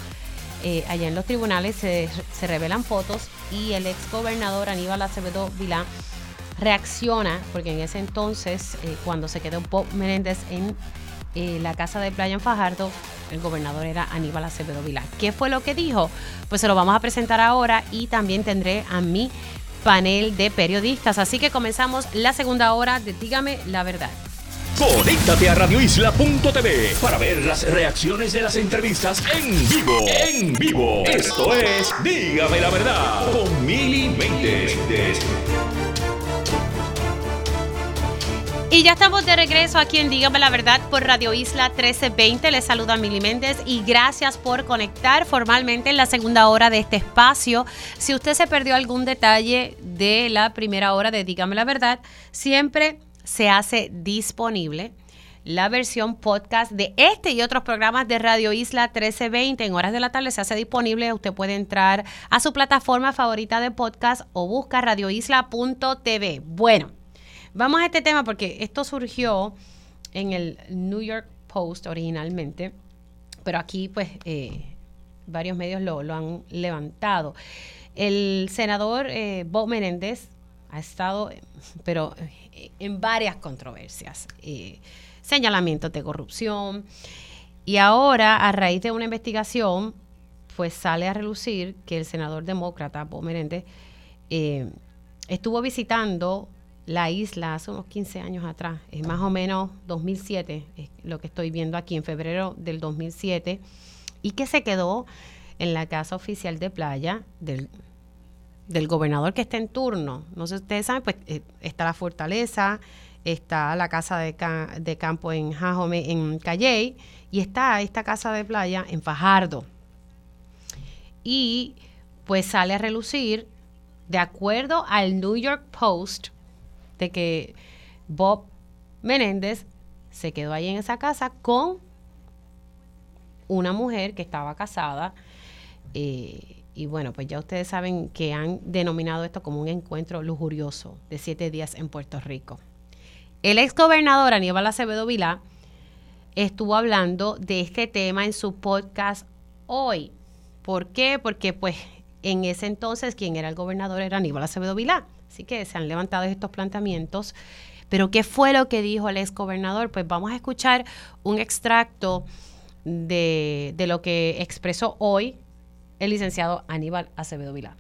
eh, allá en los tribunales, se, revelan fotos y el ex gobernador Aníbal Acevedo Vilá reacciona, porque en ese entonces, eh, cuando se quedó Bob Menéndez en la casa de playa en Fajardo, el gobernador era Aníbal Acevedo Vilar. ¿Qué fue lo que dijo? Pues se lo vamos a presentar ahora y también tendré a mi panel de periodistas. Así que comenzamos la segunda hora de Dígame la verdad. Conéctate a radioisla.tv para ver las reacciones de las entrevistas en vivo. En vivo. Esto es Dígame la verdad con Mili Méndez. Y ya estamos de regreso aquí en Dígame la Verdad por Radio Isla 1320. Les saluda Mili Méndez y gracias por conectar formalmente en la segunda hora de este espacio. Si usted se perdió algún detalle de la primera hora de Dígame la Verdad, siempre se hace disponible la versión podcast de este y otros programas de Radio Isla 1320 en horas de la tarde se hace disponible. Usted puede entrar a su plataforma favorita de podcast o busca radioisla.tv. Bueno, Vamos a este tema porque esto surgió en el New York Post originalmente, pero aquí pues eh, varios medios lo, han levantado. El senador eh, Bob Menéndez ha estado, pero eh, en varias controversias, señalamientos de corrupción, y ahora a raíz de una investigación, pues sale a relucir que el senador demócrata Bob Menéndez estuvo visitando la isla hace unos 15 años atrás, es más o menos 2007, es lo que estoy viendo aquí en febrero del 2007, y que se quedó en la casa oficial de playa del, del gobernador que está en turno. No sé si ustedes saben, pues eh, está la fortaleza, está la casa de, de campo en Jajome, en Calley, y está esta casa de playa en Fajardo. Y pues sale a relucir, de acuerdo al New York Post, de que Bob Menéndez se quedó ahí en esa casa con una mujer que estaba casada. Eh, y bueno, pues ya ustedes saben que han denominado esto como un encuentro lujurioso de siete días en Puerto Rico. El ex gobernador Aníbal Acevedo Vilá estuvo hablando de este tema en su podcast hoy. ¿Por qué? Porque pues en ese entonces quien era el gobernador era Aníbal Acevedo Vilá. Así que se han levantado estos planteamientos. Pero ¿qué fue lo que dijo el ex gobernador? Pues vamos a escuchar un extracto de, lo que expresó hoy el licenciado Aníbal Acevedo Vilá.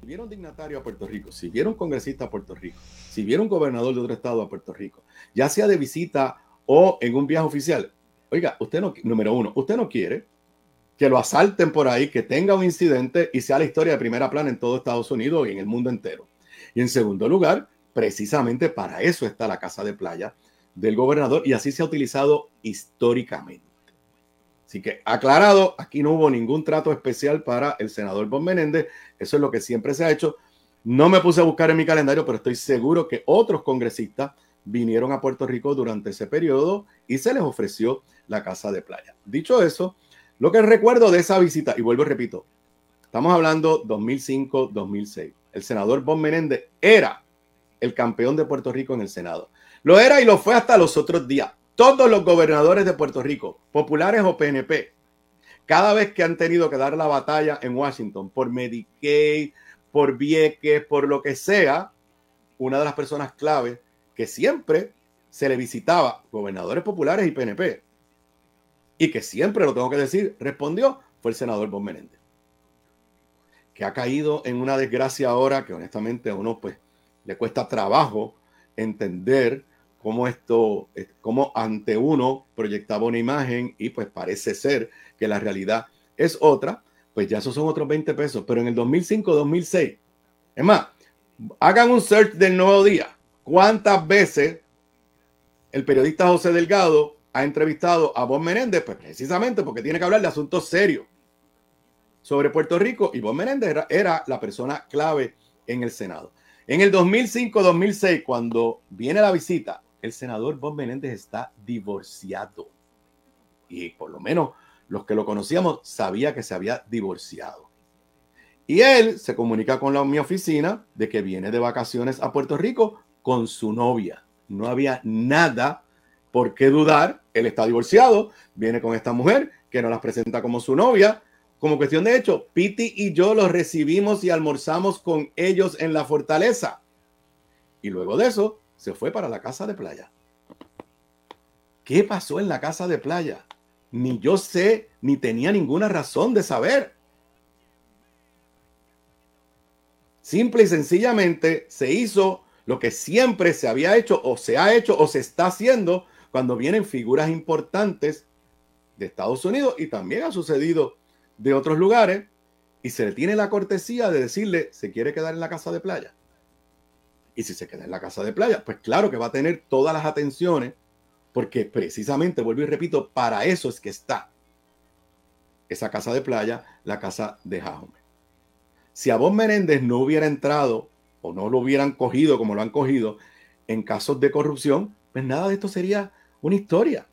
Si vieron dignatario a Puerto Rico, si vieron congresista a Puerto Rico, si vieron gobernador de otro estado a Puerto Rico, ya sea de visita o en un viaje oficial, oiga, usted no, número uno, usted no quiere que lo asalten por ahí, que tenga un incidente y sea la historia de primera plana en todo Estados Unidos y en el mundo entero. Y en segundo lugar, precisamente para eso está la casa de playa del gobernador y así se ha utilizado históricamente. Así que aclarado, aquí no hubo ningún trato especial para el senador Bon Menéndez, eso es lo que siempre se ha hecho. No me puse a buscar en mi calendario, pero estoy seguro que otros congresistas vinieron a Puerto Rico durante ese periodo y se les ofreció la casa de playa. Dicho eso, lo que recuerdo de esa visita, y vuelvo y repito, estamos hablando 2005-2006. El senador Bon Menéndez era el campeón de Puerto Rico en el Senado. Lo era y lo fue hasta los otros días. Todos los gobernadores de Puerto Rico, populares o PNP, cada vez que han tenido que dar la batalla en Washington por Medicaid, por Vieques, por lo que sea, una de las personas clave que siempre se le visitaba, gobernadores populares y PNP, y que siempre, lo tengo que decir, respondió, fue el senador Bon Menéndez. Que ha caído en una desgracia ahora que honestamente a uno pues le cuesta trabajo entender cómo esto, cómo ante uno proyectaba una imagen y pues parece ser que la realidad es otra, pues ya esos son otros 20 pesos. Pero en el 2005-2006, es más, hagan un search del nuevo día. ¿Cuántas veces el periodista José Delgado ha entrevistado a Bob Menéndez, pues precisamente porque tiene que hablar de asuntos serios sobre Puerto Rico y Bob Menéndez era, la persona clave en el Senado. En el 2005-2006, cuando viene la visita, el senador Bob Menéndez está divorciado. Y por lo menos los que lo conocíamos sabía que se había divorciado. Y él se comunica con la, mi oficina de que viene de vacaciones a Puerto Rico con su novia. No había nada ¿Por qué dudar? Él está divorciado, viene con esta mujer que nos las presenta como su novia. Como cuestión de hecho, Piti y yo los recibimos y almorzamos con ellos en la fortaleza. Y luego de eso, se fue para la casa de playa. ¿Qué pasó en la casa de playa? Ni yo sé, ni tenía ninguna razón de saber. Simple y sencillamente se hizo lo que siempre se había hecho o se ha hecho o se está haciendo cuando vienen figuras importantes de Estados Unidos y también ha sucedido de otros lugares y se le tiene la cortesía de decirle, ¿se quiere quedar en la casa de playa? Y si se queda en la casa de playa, pues claro que va a tener todas las atenciones, porque precisamente, vuelvo y repito, para eso es que está esa casa de playa, la casa de Jaume. Si a vos Menéndez no hubiera entrado o no lo hubieran cogido como lo han cogido en casos de corrupción, pues nada de esto sería una historia.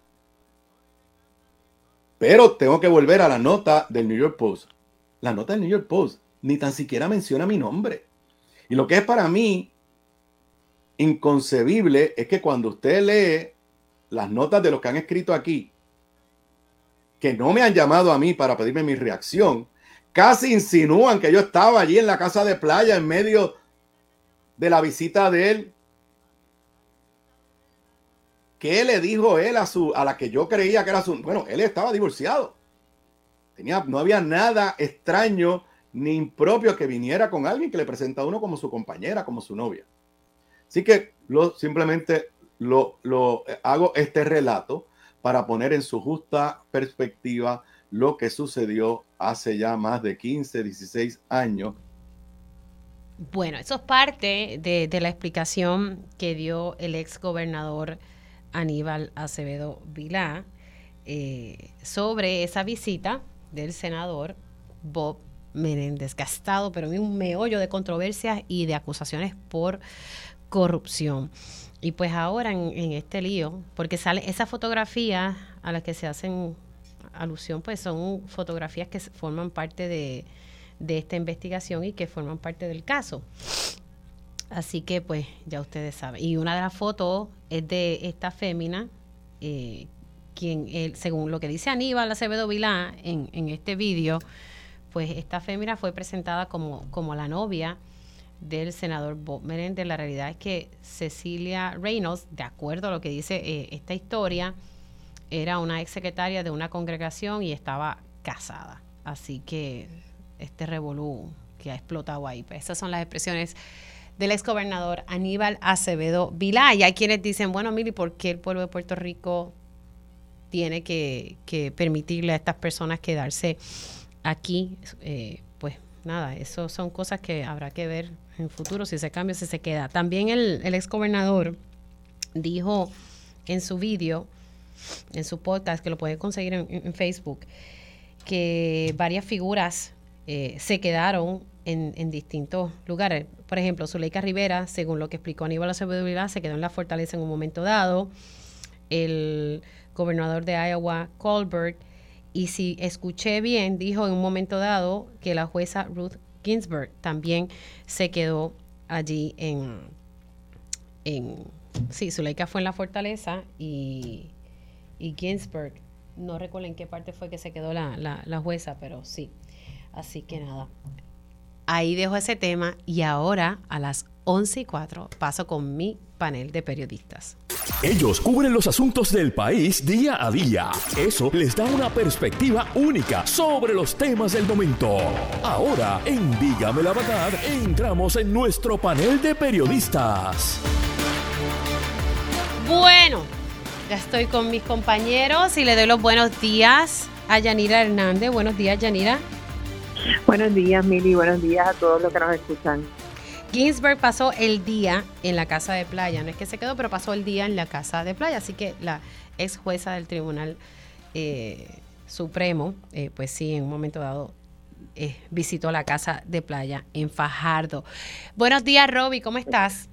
Pero tengo que volver a la nota del New York Post. La nota del New York Post ni tan siquiera menciona mi nombre. Y lo que es para mí inconcebible es que cuando usted lee las notas de los que han escrito aquí, que no me han llamado a mí para pedirme mi reacción, casi insinúan que yo estaba allí en la casa de playa en medio de la visita de él ¿Qué le dijo él a su a la que yo creía que era su bueno, él estaba divorciado. Tenía no había nada extraño ni impropio que viniera con alguien que le presenta a uno como su compañera, como su novia. Así que lo simplemente lo, lo hago este relato para poner en su justa perspectiva lo que sucedió hace ya más de 15, 16 años bueno, eso es parte de, la explicación que dio el ex gobernador Aníbal Acevedo Vilá eh, sobre esa visita del senador Bob Menéndez, gastado, pero en un meollo de controversias y de acusaciones por corrupción. Y pues ahora en, este lío, porque sale esa fotografía a las que se hacen alusión, pues son fotografías que forman parte de, de esta investigación y que forman parte del caso. Así que pues ya ustedes saben. Y una de las fotos es de esta fémina, eh, quien, según lo que dice Aníbal Acevedo Vilá en, en este vídeo, pues esta fémina fue presentada como, como la novia del senador Bob Menéndez. La realidad es que Cecilia Reynolds, de acuerdo a lo que dice eh, esta historia, era una ex secretaria de una congregación y estaba casada. Así que este revolú que ha explotado ahí. Pues esas son las expresiones del exgobernador Aníbal Acevedo Vilá. Y hay quienes dicen, bueno, Mili, ¿por qué el pueblo de Puerto Rico tiene que, permitirle a estas personas quedarse aquí? Eh, pues nada, eso son cosas que habrá que ver en futuro si se cambia, si se queda. También el, exgobernador dijo en su vídeo, en su podcast, que lo pueden conseguir en, Facebook, que varias figuras eh, se quedaron en, distintos lugares. Por ejemplo, Zuleika Rivera, según lo que explicó Aníbal Acevedo se quedó en la fortaleza en un momento dado. El gobernador de Iowa, Colbert, y si escuché bien, dijo en un momento dado que la jueza Ruth Ginsburg también se quedó allí en, en sí, Zuleika fue en la fortaleza y, y Ginsburg, no recuerdo en qué parte fue que se quedó la, la jueza, pero sí. Así que nada, ahí dejo ese tema y ahora a las 11 y 4 paso con mi panel de periodistas. Ellos cubren los asuntos del país día a día. Eso les da una perspectiva única sobre los temas del momento. Ahora, en Dígame la verdad, entramos en nuestro panel de periodistas. Bueno, ya estoy con mis compañeros y le doy los buenos días a Yanira Hernández. Buenos días, Yanira. Buenos días, Mili. Buenos días a todos los que nos escuchan. Ginsberg pasó el día en la casa de playa. No es que se quedó, pero pasó el día en la casa de playa. Así que la ex jueza del Tribunal eh, Supremo, eh, pues sí, en un momento dado eh, visitó la casa de playa en Fajardo. Buenos días, Roby, ¿cómo estás?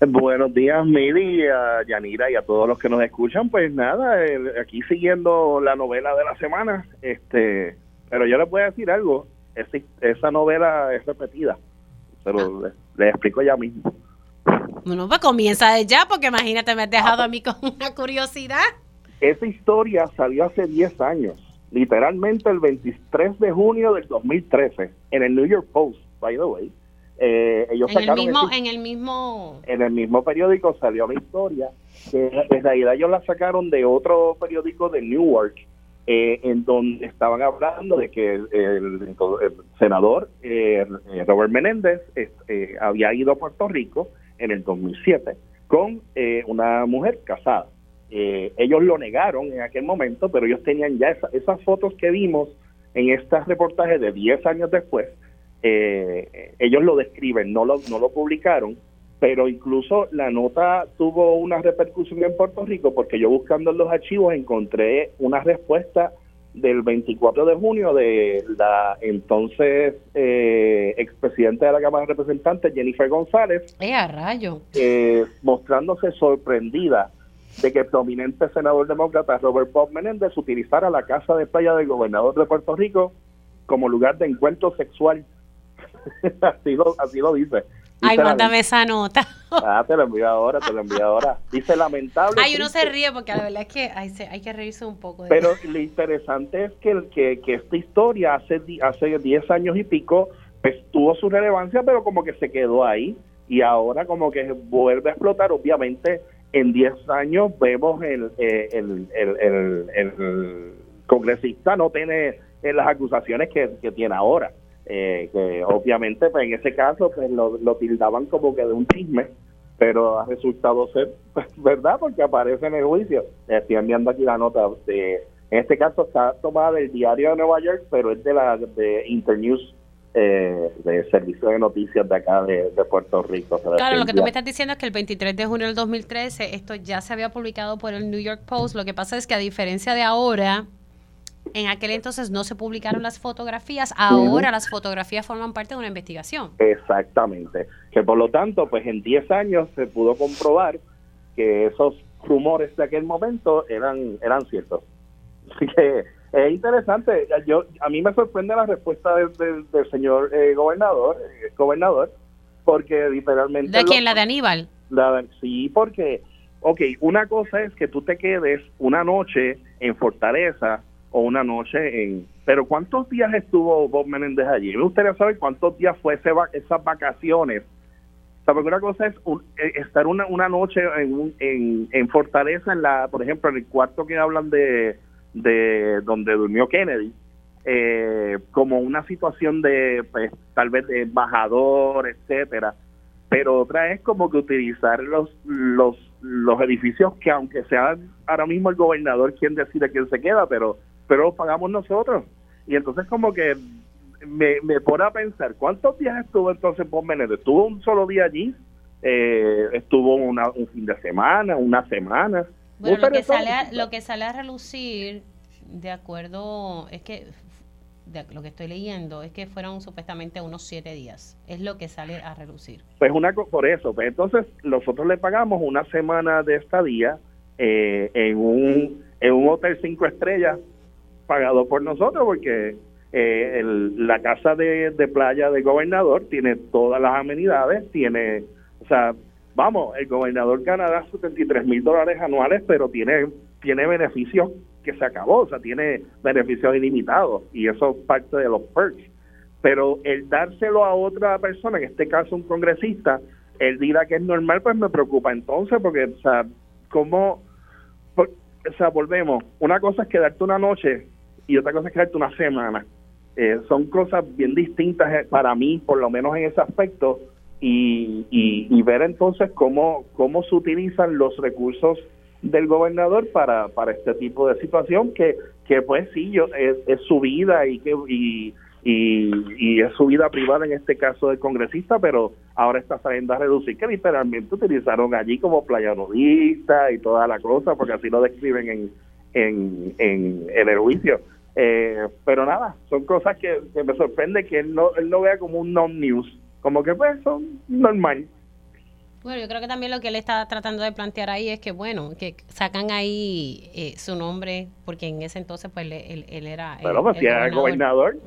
Buenos días, Mili, a Yanira y a todos los que nos escuchan. Pues nada, aquí siguiendo la novela de la semana. este Pero yo les voy a decir algo esa novela es repetida, pero ah. le, explico ya mismo. Bueno, pues comienza de ya, porque imagínate, me has dejado a mí con [laughs] una curiosidad. Esa historia salió hace 10 años, literalmente el 23 de junio del 2013, en el New York Post, by the way. Eh, ellos en, el mismo, en el mismo en el mismo periódico salió la historia que en realidad ellos la sacaron de otro periódico de Newark eh, en donde estaban hablando de que el, senador eh, Robert Menéndez eh, había ido a Puerto Rico en el 2007 con una mujer casada. ellos lo negaron en aquel momento, pero ellos tenían ya esas fotos que vimos en este reportaje de 10 años después. ellos lo describen, no lo, no lo publicaron, pero incluso la nota tuvo una repercusión en Puerto Rico porque yo buscando en los archivos encontré una respuesta del 24 de junio de la entonces eh, expresidenta de la Cámara de Representantes, Jennifer González, ¡Eh, a rayo! Eh, mostrándose sorprendida de que el prominente senador demócrata Robert Bob Menéndez utilizara la casa de playa del gobernador de Puerto Rico como lugar de encuentro sexual. [laughs] así, lo, así lo dice. Ay, mándame esa nota. [laughs] ah, te lo envío ahora, te lo envío ahora. Dice lamentable. Ay, uno se ríe porque la verdad es que hay, hay que reírse un poco. Pero lo interesante es que, que, que esta historia hace, hace 10 años y pico, pues tuvo su relevancia, pero como que se quedó ahí. Y ahora como que vuelve a explotar. Obviamente, en 10 años vemos el, eh, el, el, el, congresista no tiene las acusaciones que, que tiene ahora eh, que obviamente pues en ese caso pues lo, tildaban como que de un chisme, pero ha resultado ser pues, [laughs] verdad porque aparece en el juicio. Estoy enviando aquí la nota de, en este caso está tomada del diario de Nueva York, pero es de la de Internews eh, de servicio de noticias de acá de, Puerto Rico. Claro, lo que tú me estás diciendo es que el 23 de junio del 2013 esto ya se había publicado por el New York Post. Lo que pasa es que a diferencia de ahora, en aquel entonces no se publicaron las fotografías, ahora las fotografías forman parte de una investigación. Exactamente, que por lo tanto, pues en 10 años se pudo comprobar que esos rumores de aquel momento eran eran ciertos. Así que es interesante, yo a mí me sorprende la respuesta del, señor eh, gobernador, eh, gobernador, porque literalmente... ¿De quién? ¿La de Aníbal? sí, porque, ok, una cosa es que tú te quedes una noche en Fortaleza o una noche en... Pero ¿cuántos días estuvo Bob Menéndez allí? Me gustaría saber cuántos días fue esas vacaciones. O una cosa es eh, estar una, una noche en, en, en, Fortaleza, en la, por ejemplo, en el cuarto que hablan de, de donde durmió Kennedy, eh, como una situación de, pues, tal vez de embajador, etcétera, pero otra es como que utilizar los, los, los edificios que aunque sea ahora mismo el gobernador quien decide quién se queda, pero, pero los pagamos nosotros. Y entonces como que me, me pone a pensar, ¿cuántos días estuvo entonces Bob Menéndez? ¿Estuvo un solo día allí? Eh, ¿Estuvo una, un fin de semana, una semana? Bueno, lo que, sale a, lo que sale a relucir, de acuerdo, es que de lo que estoy leyendo, es que fueron supuestamente unos siete días. Es lo que sale a relucir. Pues una por eso, pues entonces nosotros le pagamos una semana de estadía eh, en un en un hotel cinco estrellas pagado por nosotros porque eh, el, la casa de, playa del gobernador tiene todas las amenidades, tiene, o sea, vamos, el gobernador gana 73 mil dólares anuales, pero tiene, tiene beneficios que se acabó, o sea, tiene beneficios ilimitados y eso es parte de los perks. Pero el dárselo a otra persona, en este caso un congresista, él dirá que es normal, pues me preocupa entonces, porque, o sea, ¿cómo? o sea, volvemos. Una cosa es quedarte una noche y otra cosa es quedarte una semana. Eh, son cosas bien distintas eh, para mí, por lo menos en ese aspecto, y, y, ver entonces cómo, cómo se utilizan los recursos del gobernador para, para este tipo de situación que, que pues sí, yo, es, es su vida y que y, y, es su vida privada en este caso del congresista, pero ahora está saliendo a reducir que literalmente utilizaron allí como playa nudista y toda la cosa, porque así lo describen en, en, en, el juicio. Eh, pero nada, son cosas que, que, me sorprende que él no, él lo vea como un non-news, como que pues son normal. Bueno, yo creo que también lo que él está tratando de plantear ahí es que, bueno, que sacan ahí eh, su nombre, porque en ese entonces, pues, él, él era... Bueno, pues si era el gobernador. [laughs]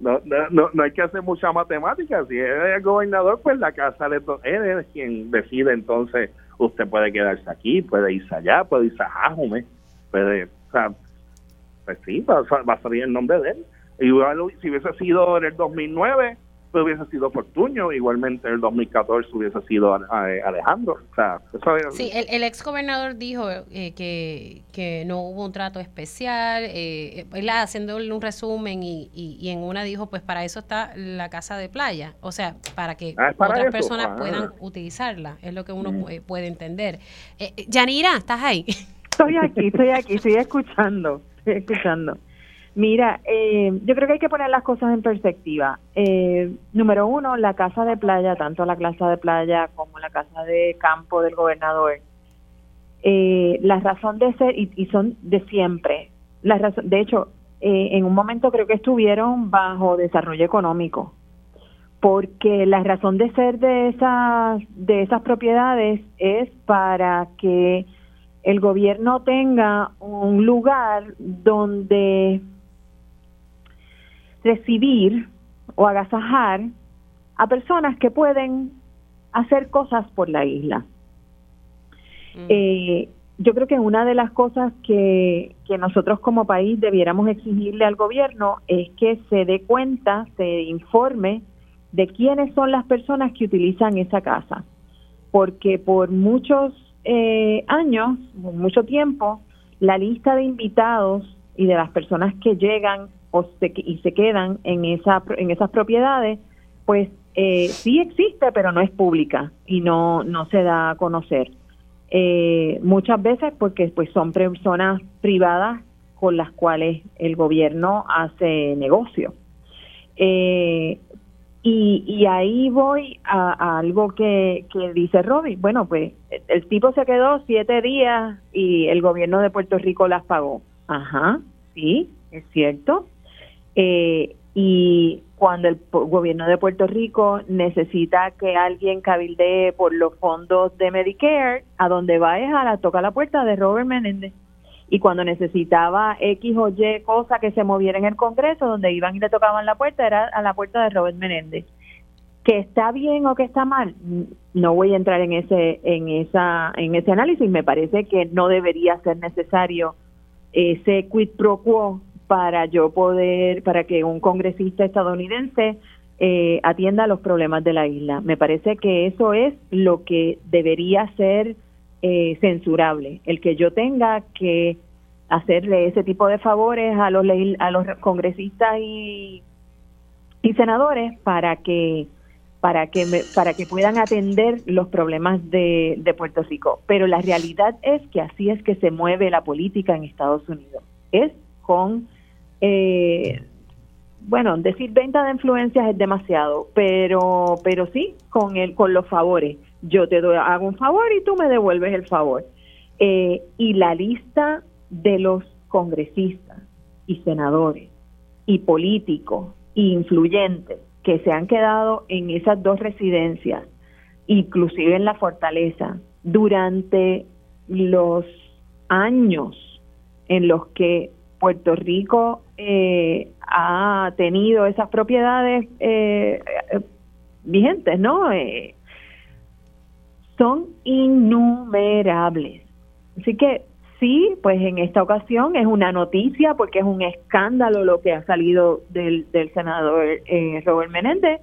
no, no, no, hay que hacer mucha matemática. Si es el gobernador, pues la casa de él es quien decide. Entonces, usted puede quedarse aquí, puede irse allá, puede irse a Jajome, puede... O sea, pues sí, va, va a salir el nombre de él. Igual si hubiese sido en el 2009 pues hubiese sido Fortuño, igualmente en el 2014 hubiese sido Alejandro. O sea, Sí, el, ex gobernador dijo eh, que, que no hubo un trato especial, eh, él haciéndole un resumen y, y, en una dijo, pues para eso está la casa de playa, o sea, para que ah, otras personas ah. puedan utilizarla, es lo que uno puede, puede, entender. Eh, Yanira, ¿estás ahí? Estoy aquí, estoy aquí, estoy escuchando, [laughs] escuchando. Mira, eh, yo creo que hay que poner las cosas en perspectiva. Eh, número uno, la casa de playa, tanto la casa de playa como la casa de campo del gobernador, eh, la razón de ser, y, son de siempre, la razón, de hecho, en un momento creo que estuvieron bajo desarrollo económico, porque la razón de ser de esas, de esas propiedades es para que el gobierno tenga un lugar donde recibir o agasajar a personas que pueden hacer cosas por la isla. Mm. Eh, yo creo que una de las cosas que, que nosotros como país debiéramos exigirle al gobierno es que se dé cuenta, se informe de quiénes son las personas que utilizan esa casa. Porque por muchos eh, años, mucho tiempo, la lista de invitados y de las personas que llegan o se, y se quedan en, esa, en esas propiedades, pues eh, sí existe, pero no es pública y no, no se da a conocer. Eh, muchas veces porque pues son personas privadas con las cuales el gobierno hace negocio. Eh, y, y, ahí voy a, algo que, que dice Robbie. Bueno, pues el tipo se quedó siete días y el gobierno de Puerto Rico las pagó. Ajá, sí, es cierto. Eh, y cuando el gobierno de Puerto Rico necesita que alguien cabildee por los fondos de Medicare, a donde va es a la toca la puerta de Robert Menéndez. Y cuando necesitaba X o Y cosa que se moviera en el Congreso, donde iban y le tocaban la puerta, era a la puerta de Robert Menéndez. Que está bien o que está mal, no voy a entrar en ese, en esa, en ese análisis. Me parece que no debería ser necesario ese quid pro quo para yo poder, para que un congresista estadounidense eh, atienda los problemas de la isla. Me parece que eso es lo que debería ser eh, censurable, el que yo tenga que hacerle ese tipo de favores a los a los congresistas y, y senadores para que para que para que puedan atender los problemas de, de Puerto Rico. Pero la realidad es que así es que se mueve la política en Estados Unidos. Es con eh, bueno, decir venta de influencias es demasiado, pero pero sí con el con los favores. Yo te doy hago un favor y tú me devuelves el favor. Eh, y la lista de los congresistas y senadores y políticos e influyentes que se han quedado en esas dos residencias, inclusive en la fortaleza, durante los años en los que Puerto Rico eh, ha tenido esas propiedades eh, eh, vigentes, ¿no? Son innumerables. Así que sí, pues en esta ocasión es una noticia porque es un escándalo lo que ha salido del, del senador Robert Menéndez,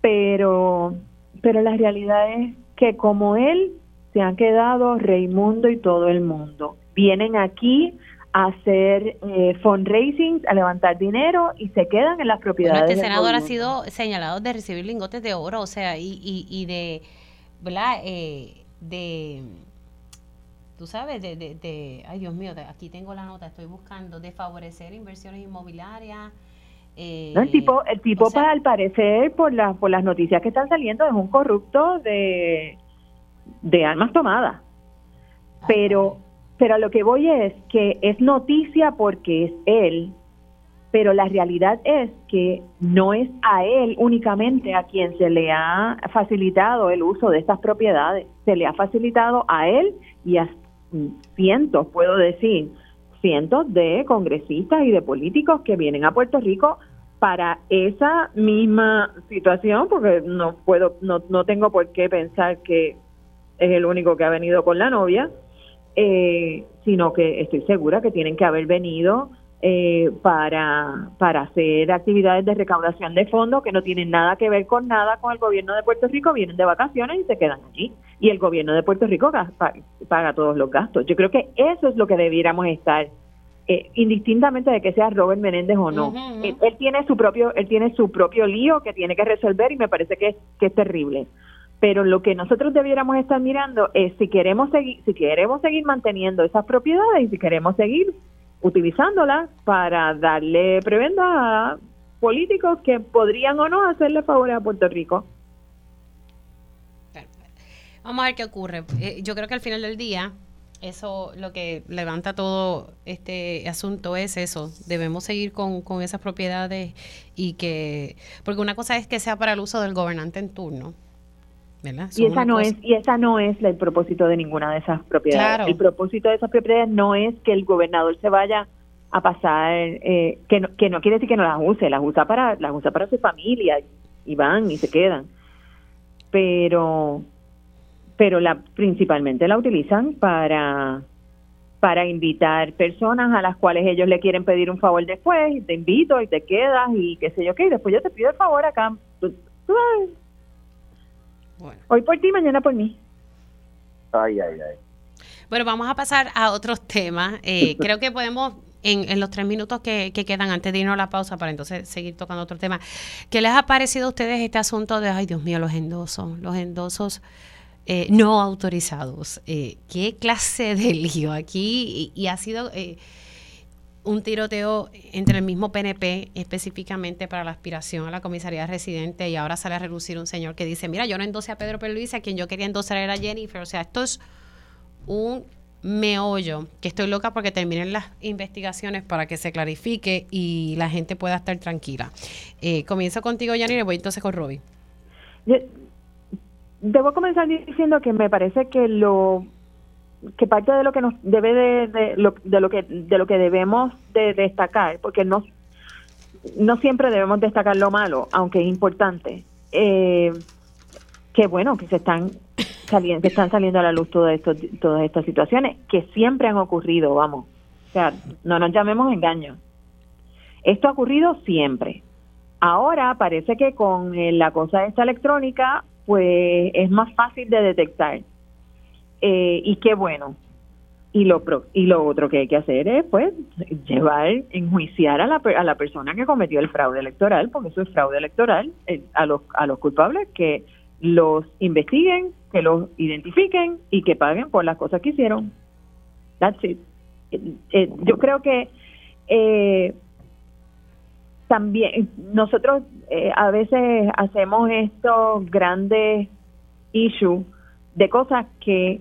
pero, pero la realidad es que como él se han quedado Raimundo y todo el mundo. Vienen aquí a hacer eh, fundraising, a levantar dinero y se quedan en las propiedades. este senador ha sido señalado de recibir lingotes de oro, o sea, y, y, y de, ¿verdad? Eh, de, tú sabes, de, de, ay Dios mío, aquí tengo la nota, estoy buscando, de favorecer inversiones inmobiliarias. Eh, el tipo, el tipo para al parecer, por, la, por las noticias que están saliendo, es un corrupto de, de armas tomadas. Pero pero a lo que voy es que es noticia porque es él, pero la realidad es que no es a él únicamente a quien se le ha facilitado el uso de estas propiedades, se le ha facilitado a él y a cientos, puedo decir, cientos de congresistas y de políticos que vienen a Puerto Rico para esa misma situación, porque no puedo, no, no tengo por qué pensar que es el único que ha venido con la novia, eh, sino que estoy segura que tienen que haber venido eh, para, para hacer actividades de recaudación de fondos que no tienen nada que ver con nada con el gobierno de Puerto Rico, vienen de vacaciones y se quedan allí. Y el gobierno de Puerto Rico paga todos los gastos. Yo creo que eso es lo que debiéramos estar eh, indistintamente de que sea Robert Menéndez o no. Él, tiene su propio él tiene su propio lío que tiene que resolver y me parece que, que es terrible pero lo que nosotros debiéramos estar mirando es si queremos seguir si queremos seguir manteniendo esas propiedades y si queremos seguir utilizándolas para darle prebenda a políticos que podrían o no hacerle favores a Puerto Rico. Vamos a ver qué ocurre. Eh, yo creo que al final del día eso lo que levanta todo este asunto es eso. Debemos seguir con, con esas propiedades y que, porque una cosa es que sea para el uso del gobernante en turno, y esa no es y esa no es el propósito de ninguna de esas propiedades. El propósito de esas propiedades no es que el gobernador se vaya a pasar eh, que no, que no quiere decir que no las use, las usa para las usa para su familia y van y se quedan. Pero pero la principalmente la utilizan para para invitar personas a las cuales ellos le quieren pedir un favor después, y te invito y te quedas y qué sé yo qué, y después yo te pido el favor acá. Hoy por ti, mañana por mí. Ay, ay, ay. Bueno, vamos a pasar a otros temas. Eh, [laughs] creo que podemos, en, en, los tres minutos que, quedan antes de irnos a la pausa, para entonces seguir tocando otro tema, ¿qué les ha parecido a ustedes este asunto de, ay Dios mío, los endosos, los endosos eh, no autorizados? Eh, ¿Qué clase de lío aquí? Y, y ha sido un tiroteo entre el mismo PNP específicamente para la aspiración a la comisaría residente y ahora sale a relucir un señor que dice, mira, yo no endosé a Pedro Luis, a quien yo quería endosar era Jennifer. O sea, esto es un meollo que estoy loca porque terminen las investigaciones para que se clarifique y la gente pueda estar tranquila. Eh, comienzo contigo, Yanni, y voy entonces con Robbie. Debo comenzar diciendo que me parece que lo que parte de lo que nos debe de, lo, de lo que de lo que debemos de destacar porque no no siempre debemos destacar lo malo aunque es importante eh, que bueno que se están saliendo están saliendo a la luz todas esto, todas estas situaciones que siempre han ocurrido vamos. O sea no nos llamemos engaños. Esto ha ocurrido siempre. Ahora parece que con la cosa esta electrónica pues es más fácil de detectar eh, y qué bueno. Y lo, y lo otro que hay que hacer es, pues, llevar, enjuiciar a la, a la persona que cometió el fraude electoral, porque eso es fraude electoral, eh, a, los, a los culpables que los investiguen, que los identifiquen y que paguen por las cosas que hicieron. That's it. Eh, eh, yo creo que también nosotros a veces hacemos estos grandes issues de cosas que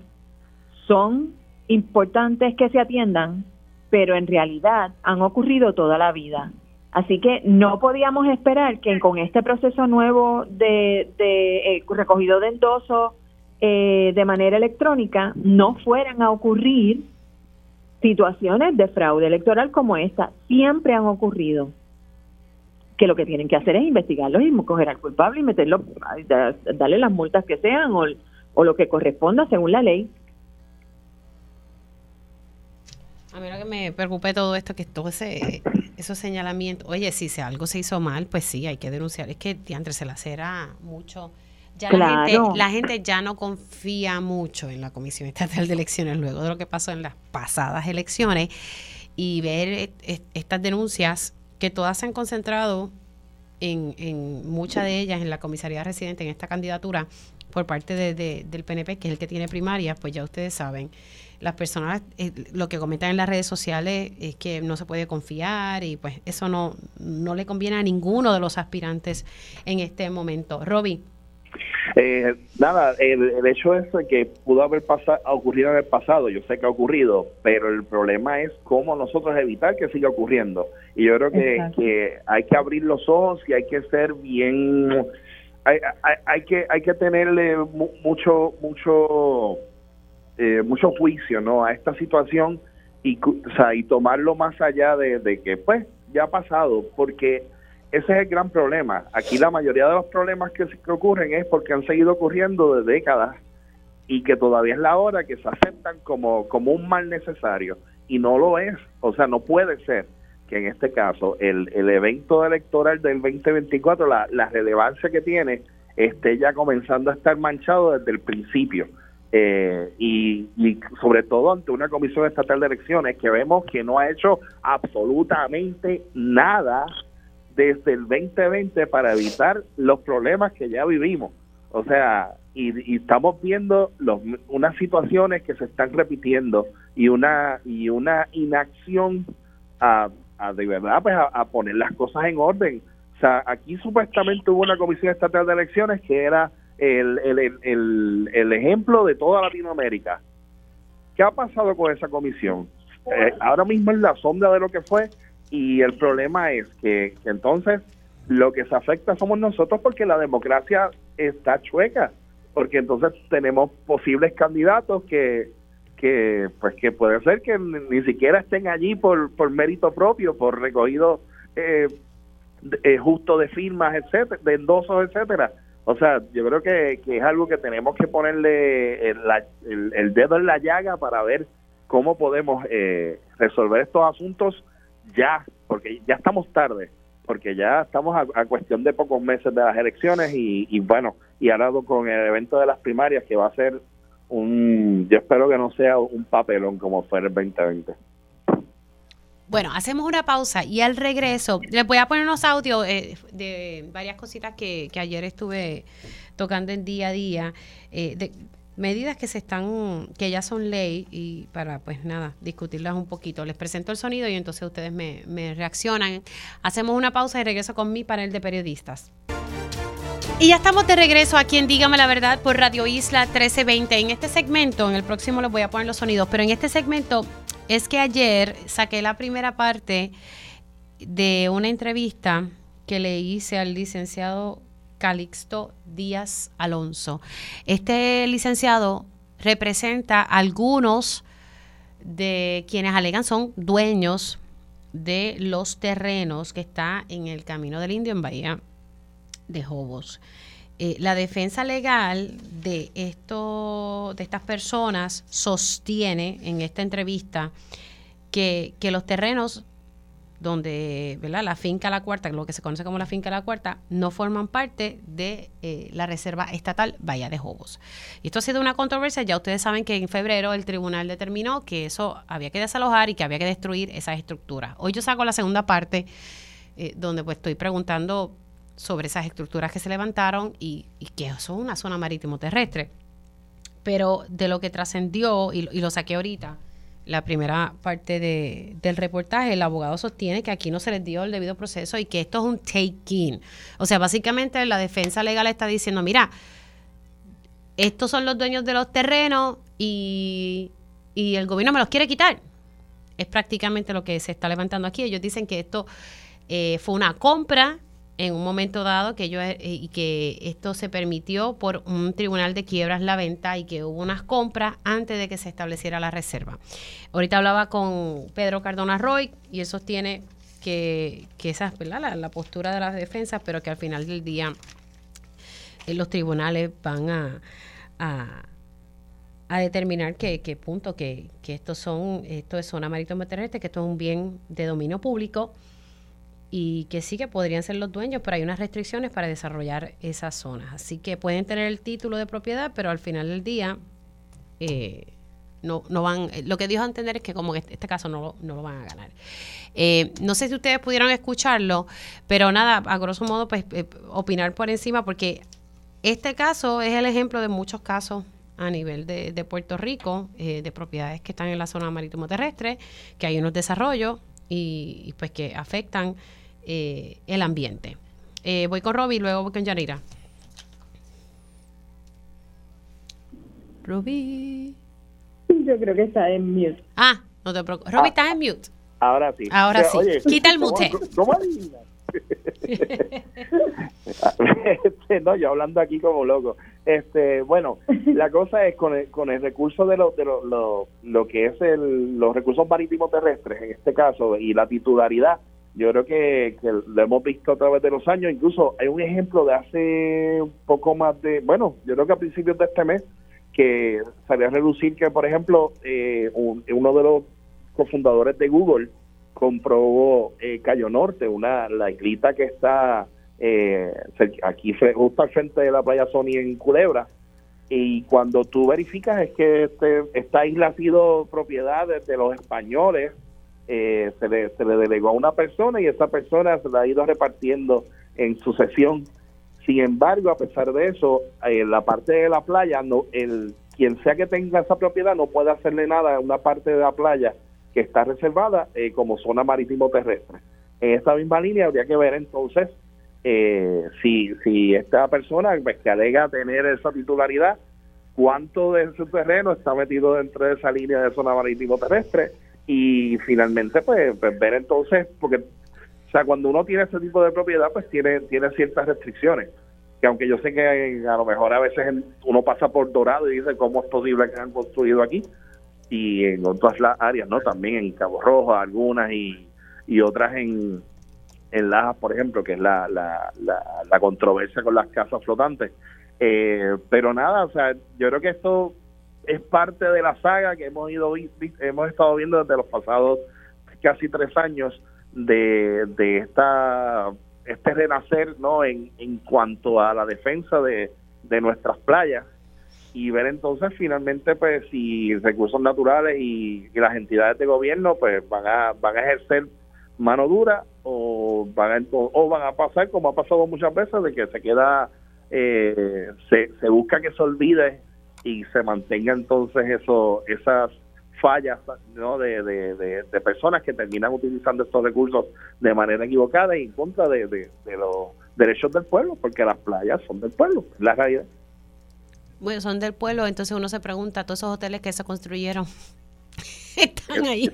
son importantes que se atiendan, pero en realidad han ocurrido toda la vida. Así que no podíamos esperar que con este proceso nuevo de, eh, recogido de endoso eh, de manera electrónica no fueran a ocurrir situaciones de fraude electoral como esta. Siempre han ocurrido. Que lo que tienen que hacer es investigarlos y coger al culpable y meterlo, darle las multas que sean o, o lo que corresponda según la ley. A mí lo que me preocupa todo esto, que todo ese, esos señalamientos, oye, si se, algo se hizo mal, pues sí, hay que denunciar. Es que antes se la será mucho. Ya la, gente, la gente ya no confía mucho en la Comisión Estatal de Elecciones luego de lo que pasó en las pasadas elecciones y ver estas denuncias que todas se han concentrado en, en muchas de ellas en la comisaría residente en esta candidatura por parte de, del PNP, que es el que tiene primaria, pues ya ustedes saben las personas eh, lo que comentan en las redes sociales es que no se puede confiar y pues eso no, no le conviene a ninguno de los aspirantes en este momento. Roby. Eh, nada, el, hecho es que pudo haber pasado, ocurrido en el pasado, yo sé que ha ocurrido, pero el problema es cómo nosotros evitar que siga ocurriendo. Y yo creo que, que hay que abrir los ojos y hay que ser bien, hay, hay, hay que hay que tenerle mucho mucho eh, mucho juicio no a esta situación y, y tomarlo más allá de, que pues ya ha pasado porque ese es el gran problema. Aquí la mayoría de los problemas que, que ocurren es porque han seguido ocurriendo de décadas y que todavía es la hora que se aceptan como como un mal necesario. Y no lo es. O sea no puede ser que en este caso el, el evento electoral del 2024 la, la relevancia que tiene esté ya comenzando a estar manchado desde el principio eh, y, sobre todo ante una comisión estatal de elecciones que vemos que no ha hecho absolutamente nada desde el 2020 para evitar los problemas que ya vivimos. O sea, y, estamos viendo los, unas situaciones que se están repitiendo y una y una inacción a, de verdad pues a poner las cosas en orden. O sea, aquí supuestamente hubo una comisión estatal de elecciones que era el, el, el, ejemplo de toda Latinoamérica. ¿Qué ha pasado con esa comisión? Eh, ahora mismo es la sombra de lo que fue y el problema es que, entonces lo que se afecta somos nosotros porque la democracia está chueca, porque entonces tenemos posibles candidatos que, que pues que puede ser que ni siquiera estén allí por, por mérito propio, por recogido eh, eh, justo de firmas, etcétera, de endosos, etcétera, o sea, yo creo que, es algo que tenemos que ponerle el, dedo en la llaga para ver cómo podemos eh, resolver estos asuntos ya, porque ya estamos tarde, porque ya estamos a, cuestión de pocos meses de las elecciones y, y, bueno, y ahora con el evento de las primarias que va a ser un, yo espero que no sea un papelón como fue el 2020. Bueno, hacemos una pausa y al regreso les voy a poner unos audios eh, de varias cositas que, ayer estuve tocando en día a día, eh, de medidas que se están, que ya son ley y para pues nada, discutirlas un poquito. Les presento el sonido y entonces ustedes me, me reaccionan. Hacemos una pausa y regreso con mi panel de periodistas. Y ya estamos de regreso aquí en Dígame la Verdad por Radio Isla 1320. En este segmento, en el próximo les voy a poner los sonidos, pero en este segmento es que ayer saqué la primera parte de una entrevista que le hice al licenciado Calixto Díaz Alonso. Este licenciado representa a algunos de quienes alegan son dueños de los terrenos que está en el Camino del Indio en Bahía de Jobos. Eh, la defensa legal de, esto, de estas personas sostiene en esta entrevista que, los terrenos donde ¿verdad? la finca La Cuarta, lo que se conoce como la finca La Cuarta, no forman parte de eh, la Reserva Estatal Bahía de Jobos. Y esto ha sido una controversia, ya ustedes saben que en febrero el tribunal determinó que eso había que desalojar y que había que destruir esas estructuras. Hoy yo saco la segunda parte, eh, donde pues estoy preguntando sobre esas estructuras que se levantaron y, que es una zona marítimo terrestre. Pero de lo que trascendió, y, y lo saqué ahorita, la primera parte de, del reportaje, el abogado sostiene que aquí no se les dio el debido proceso y que esto es un take-in. O sea, básicamente la defensa legal está diciendo, mira, estos son los dueños de los terrenos y, y el gobierno me los quiere quitar. Es prácticamente lo que se está levantando aquí. Ellos dicen que esto eh, fue una compra en un momento dado que yo eh, y que esto se permitió por un tribunal de quiebras la venta y que hubo unas compras antes de que se estableciera la reserva. Ahorita hablaba con Pedro Cardona Roy y él sostiene que, que esa es ¿verdad? La, postura de las defensas, pero que al final del día eh, los tribunales van a, a, a determinar que, que punto, que, que estos son, esto es zona marítimo terrestre, que esto es un bien de dominio público y que sí que podrían ser los dueños, pero hay unas restricciones para desarrollar esas zonas. Así que pueden tener el título de propiedad, pero al final del día eh, no, no van, eh, lo que dijo a entender es que como en este caso no, no lo van a ganar. Eh, no sé si ustedes pudieron escucharlo, pero nada, a grosso modo, pues opinar por encima, porque este caso es el ejemplo de muchos casos a nivel de, de Puerto Rico, de propiedades que están en la zona marítimo terrestre, que hay unos desarrollos y, y pues que afectan eh, el ambiente. Eh, voy con Roby y luego voy con Yanira. Roby. Yo creo que está en mute. Ah, no te preocupes. Roby, ¿estás en mute? Ahora sí. Ahora sí. Quita el mute. ¿Cómo, [laughs] este, no, yo hablando aquí como loco. Este, bueno, la cosa es con el, con el recurso de lo, de lo, lo, lo que es el, los recursos marítimos terrestres, en este caso, y la titularidad, yo creo que, lo hemos visto a través de los años. Incluso hay un ejemplo de hace un poco más de, bueno, yo creo que a principios de este mes, que salió a reducir que, por ejemplo, eh, uno de los cofundadores de Google compró eh, Cayo Norte, una la islita que está eh, aquí justo al frente de la playa Sony en Culebra. Y cuando tú verificas es que este, esta isla ha sido propiedad de los españoles eh, se, le, se le delegó a una persona y esa persona se la ha ido repartiendo en sucesión. Sin embargo, a pesar de eso, en la parte de la playa, no el quien sea que tenga esa propiedad no puede hacerle nada a una parte de la playa que está reservada eh, como zona marítimo terrestre. En esta misma línea habría que ver entonces eh, si, si esta persona pues, que alega tener esa titularidad, cuánto de su terreno está metido dentro de esa línea de zona marítimo terrestre, y finalmente pues, pues, ver entonces porque o sea cuando uno tiene ese tipo de propiedad pues tiene tiene ciertas restricciones. Que aunque yo sé que a lo mejor a veces uno pasa por Dorado y dice cómo es posible que han construido aquí y en otras áreas no también en Cabo Rojo algunas y, y otras en en Lajas por ejemplo que es la, la, la, controversia con las casas flotantes. Eh, pero nada o sea yo creo que esto es parte de la saga que hemos ido hemos estado viendo desde los pasados casi tres años de, de esta este renacer no en, en cuanto a la defensa de, de nuestras playas y ver entonces finalmente pues si recursos naturales y, las entidades de gobierno pues van a van a ejercer mano dura o van a, o van a pasar como ha pasado muchas veces de que se queda eh, se, se busca que se olvide y se mantenga entonces eso esas fallas ¿no? de, de, personas que terminan utilizando estos recursos de manera equivocada y en contra de, los derechos del pueblo, porque las playas son del pueblo, la realidad. Bueno, son del pueblo, entonces uno se pregunta, todos esos hoteles que se construyeron [laughs] están ahí. El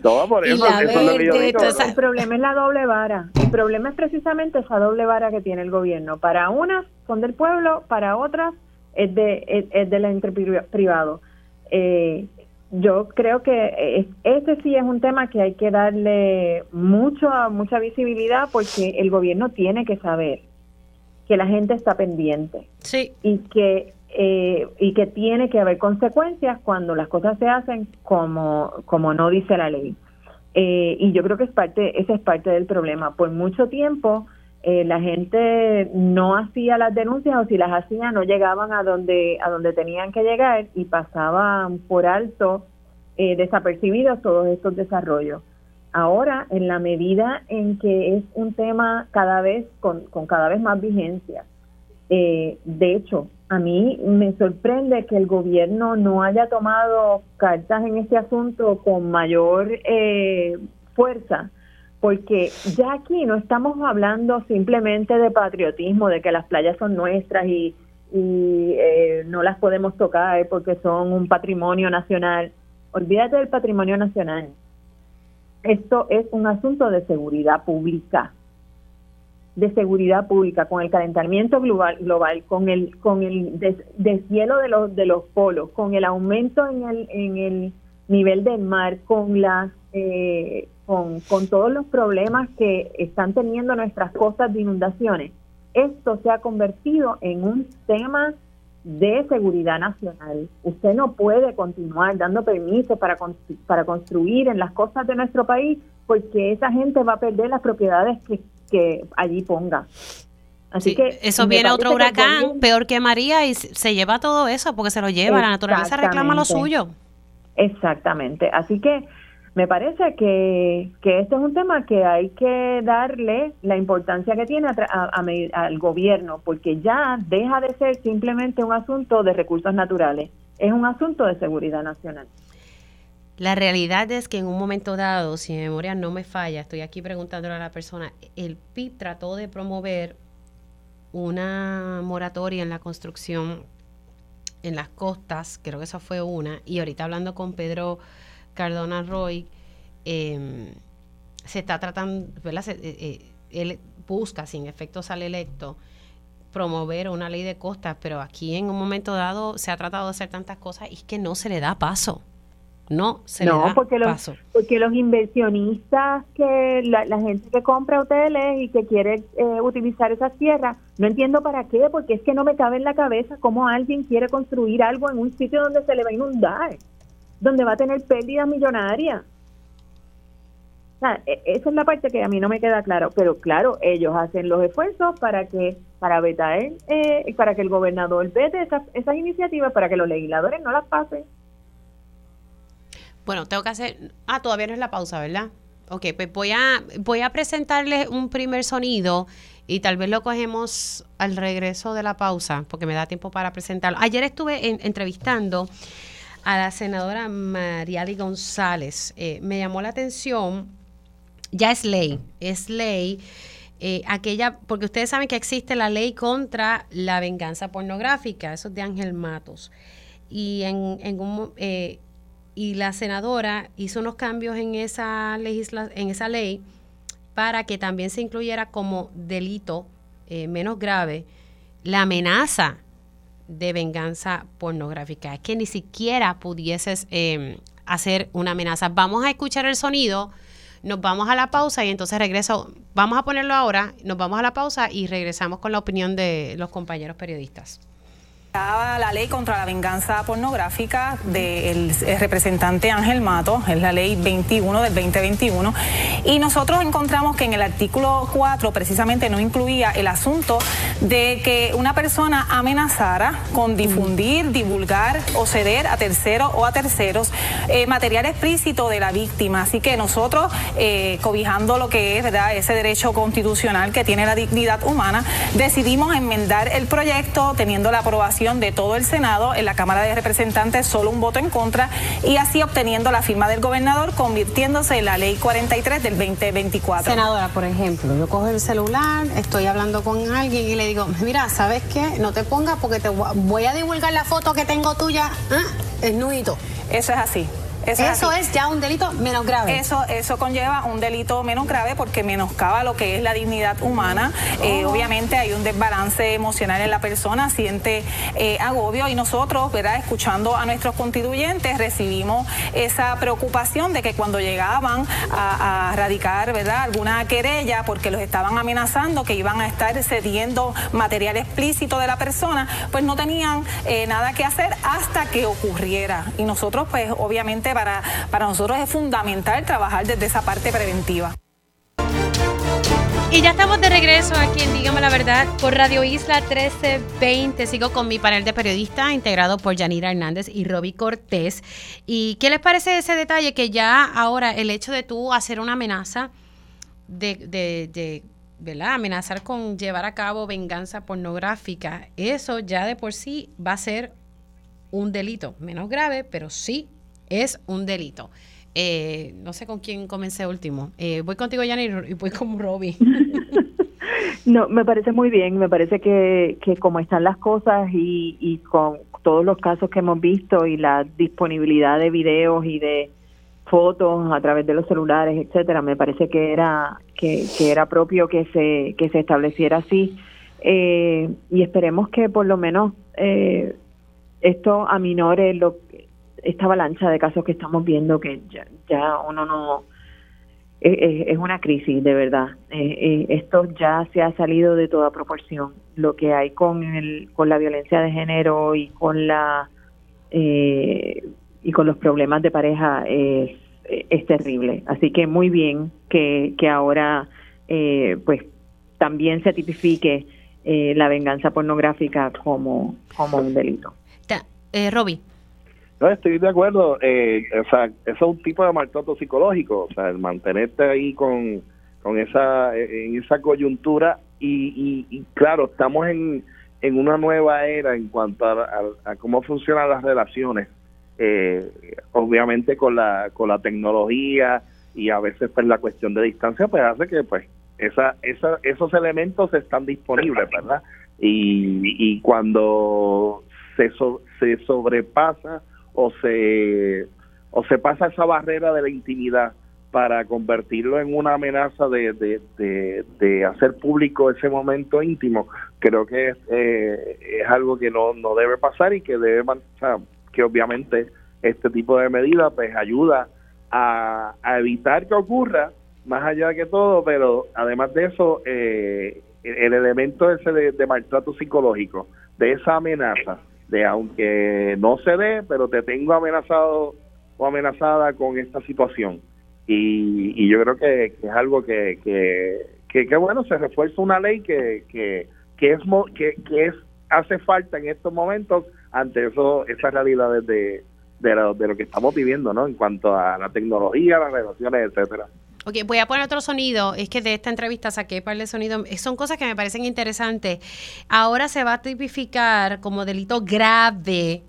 problema es la doble vara. El problema es precisamente esa doble vara que tiene el gobierno. Para unas son del pueblo, para otras es, de, es, del ente privado. Eh, yo creo que este sí es un tema que hay que darle mucho, mucha visibilidad porque el gobierno tiene que saber que la gente está pendiente sí. y que eh, y que tiene que haber consecuencias cuando las cosas se hacen como como no dice la ley. Eh, y yo creo que es parte, ese es parte del problema. Por mucho tiempo eh, la gente no hacía las denuncias o si las hacía no llegaban a donde a donde tenían que llegar y pasaban por alto eh, desapercibidos todos estos desarrollos. Ahora, en la medida en que es un tema cada vez con, con cada vez más vigencia, eh, de hecho, a mí me sorprende que el gobierno no haya tomado cartas en este asunto con mayor eh, fuerza, porque ya aquí no estamos hablando simplemente de patriotismo, de que las playas son nuestras y, eh, no las podemos tocar porque son un patrimonio nacional. Olvídate del patrimonio nacional. Esto es un asunto de seguridad pública de seguridad pública, con el calentamiento global, global con el con el deshielo de los de los polos, con el aumento en el en el nivel del mar, con las eh, con, con todos los problemas que están teniendo nuestras costas de inundaciones, esto se ha convertido en un tema de seguridad nacional. Usted no puede continuar dando permisos para, para construir en las costas de nuestro país porque esa gente va a perder las propiedades que, que allí ponga. Así que eso viene otro huracán peor que María y se lleva todo eso porque se lo lleva, la naturaleza reclama lo suyo. Exactamente, así que me parece que, que este es un tema que hay que darle la importancia que tiene al gobierno, porque ya deja de ser simplemente un asunto de recursos naturales, es un asunto de seguridad nacional. La realidad es que en un momento dado, si mi memoria no me falla, estoy aquí preguntándole a la persona, el PIB trató de promover una moratoria en la construcción en las costas, creo que esa fue una, y ahorita hablando con Pedro Cardona Roy, em, se está tratando, ¿verdad? Eh, eh, él busca, sin efecto sale electo, promover una ley de costas, pero aquí en un momento dado se ha tratado de hacer tantas cosas y es que no se le da paso no se le da porque los, paso. porque los inversionistas que la, gente que compra hoteles y que quiere eh, utilizar esas tierras no entiendo para qué porque es que no me cabe en la cabeza cómo alguien quiere construir algo en un sitio donde se le va a inundar donde va a tener pérdidas millonarias o sea, e, esa es la parte que a mí no me queda claro pero claro ellos hacen los esfuerzos para que para vetar eh, para que el gobernador vete esas, esas iniciativas para que los legisladores no las pasen bueno, tengo que hacer. Ah, todavía no es la pausa, ¿verdad? Ok, pues voy a, voy a presentarles un primer sonido y tal vez lo cogemos al regreso de la pausa, porque me da tiempo para presentarlo. Ayer estuve entrevistando a la senadora Mariali González. Eh, me llamó la atención, ya es ley, es ley. Eh, aquella, porque ustedes saben que existe la ley contra la venganza pornográfica, eso es de Ángel Matos. Y en, en un, eh, y la senadora hizo unos cambios en esa, legisla en esa ley para que también se incluyera como delito menos grave la amenaza de venganza pornográfica. Es que ni siquiera pudieses em, hacer una amenaza. Vamos a escuchar el sonido, nos vamos a la pausa y entonces regreso. Vamos a ponerlo ahora, nos vamos a la pausa y regresamos con la opinión de los compañeros periodistas la ley contra la venganza pornográfica del representante Ángel Mato, es la ley 21 del 2021, y nosotros encontramos que en el artículo 4 precisamente no incluía el asunto de que una persona amenazara con difundir, divulgar o ceder a terceros o a terceros eh, material explícito de la víctima. Así que nosotros, eh, cobijando lo que es ¿verdad? ese derecho constitucional que tiene la dignidad humana, decidimos enmendar el proyecto teniendo la aprobación de todo el Senado, en la Cámara de Representantes solo un voto en contra y así obteniendo la firma del gobernador, convirtiéndose en la ley 43 del 2024. Senadora, por ejemplo, yo cojo el celular, estoy hablando con alguien y le digo, mira, ¿sabes qué? No te pongas porque te voy a divulgar la foto que tengo tuya, ¿eh? nudito. Eso es así. Eso, es, ya un delito menos grave. Eso, eso conlleva un delito menos grave porque menoscaba lo que es la dignidad humana. Eh, oh. obviamente hay un desbalance emocional en la persona, siente eh, agobio y nosotros, ¿verdad? Escuchando a nuestros constituyentes, recibimos esa preocupación de que cuando llegaban a, radicar, ¿verdad? Alguna querella porque los estaban amenazando que iban a estar cediendo material explícito de la persona, pues no tenían eh, nada que hacer hasta que ocurriera. Y nosotros, pues obviamente para, para nosotros es fundamental trabajar desde esa parte preventiva. Y ya estamos de regreso aquí en Dígame la Verdad por Radio Isla 1320. Sigo con mi panel de periodistas integrado por Yanira Hernández y Roby Cortés. ¿Y qué les parece ese detalle que ya ahora el hecho de tú hacer una amenaza de, de, de ¿verdad? amenazar con llevar a cabo venganza pornográfica, eso ya de por sí va a ser un delito, menos grave, pero sí es un delito. Eh, no sé con quién comencé último. Eh, voy contigo, Yanir, y voy con Robbie. [laughs] no, me parece muy bien. Me parece que, que como están las cosas y, y con todos los casos que hemos visto y la disponibilidad de videos y de fotos a través de los celulares, etcétera, me parece que era que, que era propio que se que se estableciera así eh, y esperemos que por lo menos eh, esto aminore lo esta avalancha de casos que estamos viendo que ya, ya uno no es, una crisis de verdad. Eh, eh, esto ya se ha salido de toda proporción. Lo que hay con el con la violencia de género y con la eh, y con los problemas de pareja es, terrible. Así que muy bien que, que ahora eh, pues también se tipifique la venganza pornográfica como como un delito. Eh, Robbie no, estoy de acuerdo. Eh, o sea, eso es un tipo de maltrato psicológico. O sea, el mantenerte ahí con, con esa, en esa coyuntura. Y, y, claro, estamos en, en una nueva era en cuanto a, a, cómo funcionan las relaciones. Eh, obviamente con la, con la tecnología y a veces pues la cuestión de distancia pues hace que pues esa, esa, esos elementos están disponibles, ¿verdad? Y, y cuando se, so, se sobrepasa o se o se pasa esa barrera de la intimidad para convertirlo en una amenaza de, de, de, hacer público ese momento íntimo, creo que es, eh, es algo que no, no debe pasar y que debe, o que obviamente este tipo de medidas pues ayuda a, a, evitar que ocurra, más allá de que todo, pero además de eso, eh, el, elemento ese de, de maltrato psicológico, de esa amenaza, de aunque no se dé, pero te tengo amenazado o amenazada con esta situación. Y, y yo creo que, es algo que, que, que, bueno, se refuerza una ley que, que, que es que, que es hace falta en estos momentos ante eso esas realidades de, de, de lo que estamos viviendo, ¿no? En cuanto a la tecnología, las relaciones, etcétera. Ok, voy a poner otro sonido. Es que de esta entrevista saqué un par de sonidos. Son cosas que me parecen interesantes. Ahora se va a tipificar como delito grave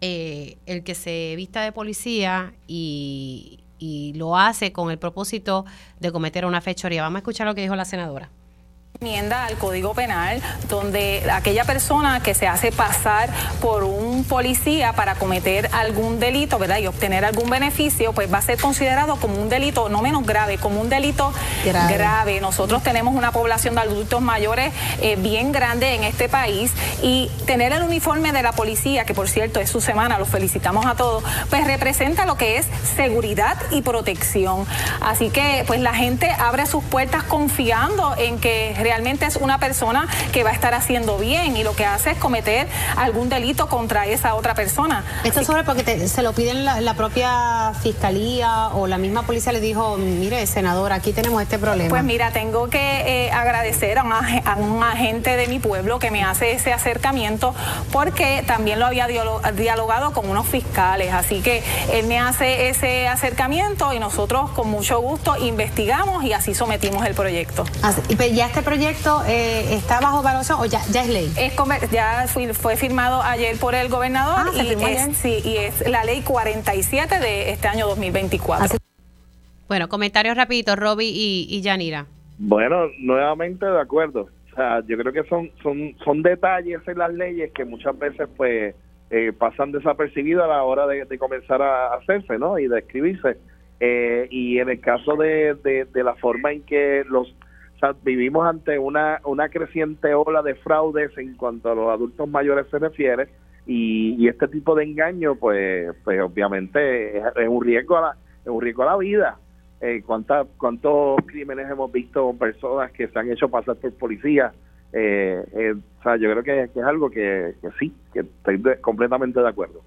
eh, el que se vista de policía y lo hace con el propósito de cometer una fechoría. Vamos a escuchar lo que dijo la senadora enmienda al Código Penal donde aquella persona que se hace pasar por un policía para cometer algún delito, ¿verdad? Y obtener algún beneficio, pues va a ser considerado como un delito no menos grave, como un delito grave. Nosotros tenemos una población de adultos mayores eh, bien grande en este país y tener el uniforme de la policía, que por cierto es su semana, los felicitamos a todos, pues representa lo que es seguridad y protección. Así que pues la gente abre sus puertas confiando en que realmente es una persona que va a estar haciendo bien y lo que hace es cometer algún delito contra esa otra persona. Esto es sobre porque te, se lo piden la, la, propia fiscalía o la misma policía le dijo, mire, senador, aquí tenemos este problema. Pues mira, tengo que eh, agradecer a un, a un, agente de mi pueblo que me hace ese acercamiento porque también lo había dialogado con unos fiscales, así que él me hace ese acercamiento y nosotros con mucho gusto investigamos y así sometimos el proyecto. Así, ya este proyecto proyecto eh, está bajo evaluación o ya, ya es ley? Es, ya fui, fue firmado ayer por el gobernador ah, y, es, sí, y es la ley 47 de este año 2024. Así. Bueno, comentarios rapiditos, Roby y, y Yanira. Bueno, nuevamente de acuerdo. O sea, yo creo que son, son, son detalles en las leyes que muchas veces pues eh, pasan desapercibidos a la hora de, de, comenzar a hacerse, ¿no? Y de escribirse. Eh, y en el caso de, de, de la forma en que los vivimos ante una, una creciente ola de fraudes en cuanto a los adultos mayores se refiere y, y este tipo de engaño, pues, pues obviamente es, es, un riesgo a la, es un riesgo a la vida. Eh, ¿cuánta, ¿Cuántos crímenes hemos visto con personas que se han hecho pasar por policías? Eh, eh, o sea, yo creo que, que es algo que, que, sí, que estoy de, completamente de acuerdo.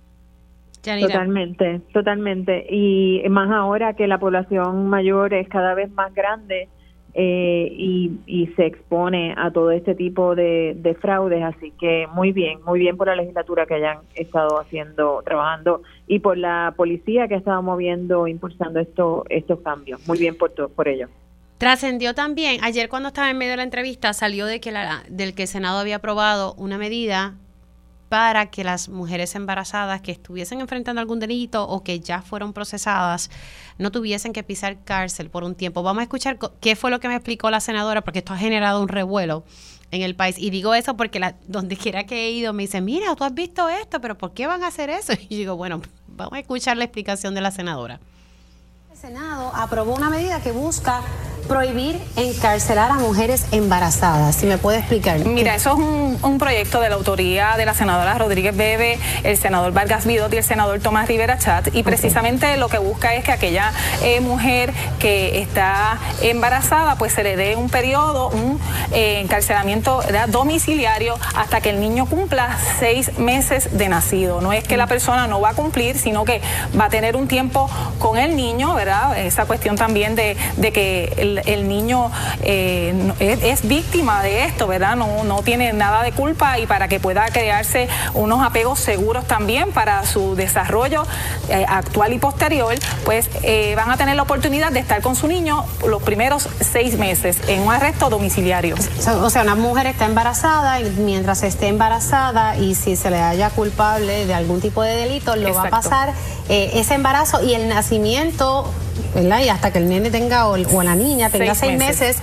Totalmente, totalmente. Y más ahora que la población mayor es cada vez más grande eh, y, y, se expone a todo este tipo de, de, fraudes. Así que muy bien, muy bien por la legislatura que hayan estado haciendo, trabajando y por la policía que ha estado moviendo, impulsando esto, estos cambios. Muy bien por, por ello. Trascendió también, ayer cuando estaba en medio de la entrevista, salió de que la, del que el Senado había aprobado una medida para que las mujeres embarazadas que estuviesen enfrentando algún delito o que ya fueron procesadas no tuviesen que pisar cárcel por un tiempo. Vamos a escuchar qué fue lo que me explicó la senadora, porque esto ha generado un revuelo en el país. Y digo eso porque la, donde quiera que he ido me dicen, mira, tú has visto esto, pero ¿por qué van a hacer eso? [laughs] Y digo, bueno, vamos a escuchar la explicación de la senadora. Senado aprobó una medida que busca prohibir encarcelar a mujeres embarazadas. Si me puede explicar. Mira, eso es un, proyecto de la autoría de la senadora Rodríguez Bebe, el senador Vargas Vidot y el senador Tomás Rivera Chat. Y precisamente lo que busca es que aquella eh, mujer que está embarazada, pues se le dé un periodo, un eh, encarcelamiento domiciliario hasta que el niño cumpla seis meses de nacido. No es que la persona no va a cumplir, sino que va a tener un tiempo con el niño, ¿verdad? Esa cuestión también de, de que el el, niño eh, es, víctima de esto, ¿verdad? No, no tiene nada de culpa y para que pueda crearse unos apegos seguros también para su desarrollo eh, actual y posterior, pues eh, van a tener la oportunidad de estar con su niño los primeros seis meses en un arresto domiciliario. O sea, una mujer está embarazada y mientras esté embarazada y si se le haya culpable de algún tipo de delito, lo va a pasar ese embarazo y el nacimiento ¿verdad? Y hasta que el nene tenga o, la niña tenga seis, meses.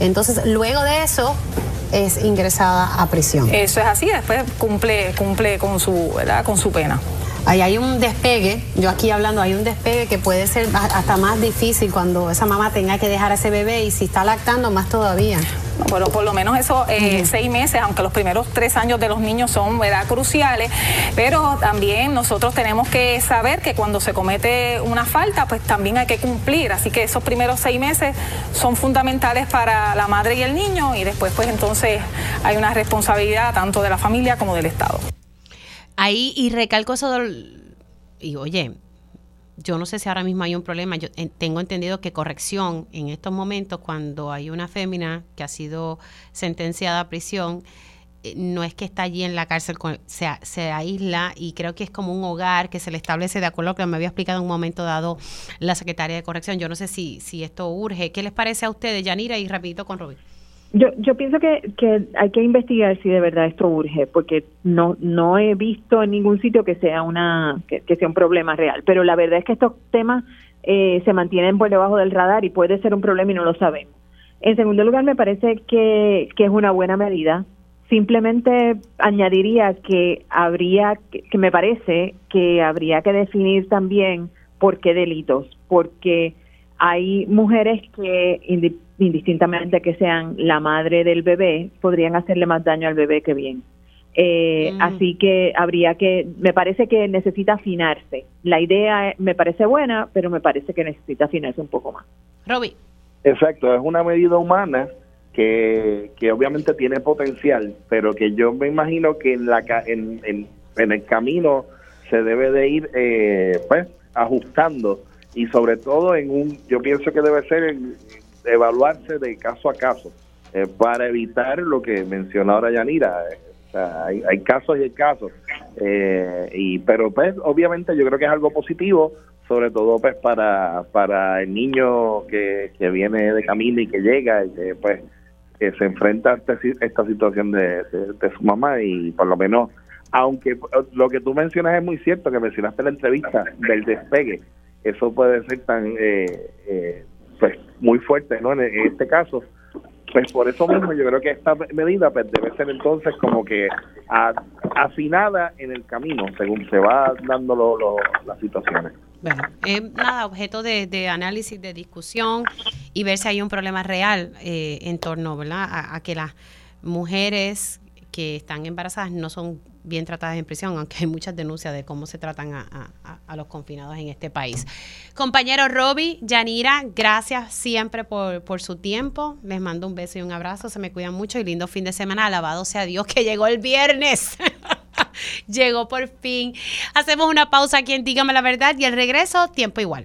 Entonces, luego de eso, es ingresada a prisión. Eso es así, después cumple, cumple con su, ¿verdad? con su pena. Ahí hay un despegue, yo aquí hablando, hay un despegue que puede ser hasta más difícil cuando esa mamá tenga que dejar a ese bebé y si está lactando, más todavía. Bueno, por lo menos esos eh, seis meses, aunque los primeros tres años de los niños son ¿verdad? cruciales, pero también nosotros tenemos que saber que cuando se comete una falta, pues también hay que cumplir. Así que esos primeros seis meses son fundamentales para la madre y el niño y después pues entonces hay una responsabilidad tanto de la familia como del Estado. Ahí, y recalco eso y oye, yo no sé si ahora mismo hay un problema. Yo tengo entendido que corrección en estos momentos, cuando hay una fémina que ha sido sentenciada a prisión, eh, no es que está allí en la cárcel, se, se aísla y creo que es como un hogar que se le establece de acuerdo a lo que me había explicado en un momento dado la secretaria de corrección. Yo no sé si, si esto urge. ¿Qué les parece a ustedes, Yanira? Y rapidito con Rubí. Yo, yo pienso que, que hay que investigar si de verdad esto urge, porque no no he visto en ningún sitio que sea una que, sea un problema real. Pero la verdad es que estos temas eh, se mantienen por debajo del radar y puede ser un problema y no lo sabemos. En segundo lugar, me parece que, que es una buena medida. Simplemente añadiría que habría, que me parece que habría que definir también por qué delitos, porque hay mujeres que indistintamente que sean la madre del bebé, podrían hacerle más daño al bebé que bien. Eh, mm. Así que habría que, me parece que necesita afinarse. La idea me parece buena, pero me parece que necesita afinarse un poco más. Roby. Exacto, es una medida humana que, que obviamente tiene potencial, pero que yo me imagino que en, la, en, en, el camino se debe de ir eh, pues ajustando y sobre todo en un, yo pienso que debe ser en, evaluarse de caso a caso eh, para evitar lo que menciona ahora Yanira. Eh, hay, hay, casos y hay casos. Eh, y, pero pues obviamente yo creo que es algo positivo, sobre todo pues para, para el niño que, que viene de camino y que llega y que pues que se enfrenta a este esta, situación de, de, su mamá y por lo menos aunque lo que tú mencionas es muy cierto que mencionaste en la entrevista del despegue eso puede ser tan eh, eh, pues muy fuerte ¿no? en, este caso pues por eso mismo yo creo que esta medida pues debe ser entonces como que afinada en el camino según se va dando lo, las situaciones bueno, es nada, objeto de, análisis, de discusión y ver si hay un problema real eh, en torno ¿verdad? a que las mujeres que están embarazadas no son bien tratadas en prisión, aunque hay muchas denuncias de cómo se tratan a, los confinados en este país. Compañero Roby, Yanira, gracias siempre por, por, su tiempo. Les mando un beso y un abrazo. Se me cuidan mucho y lindo fin de semana. Alabado sea Dios que llegó el viernes. [laughs] Llegó por fin. Hacemos una pausa aquí en Dígame la Verdad y el regreso, tiempo igual.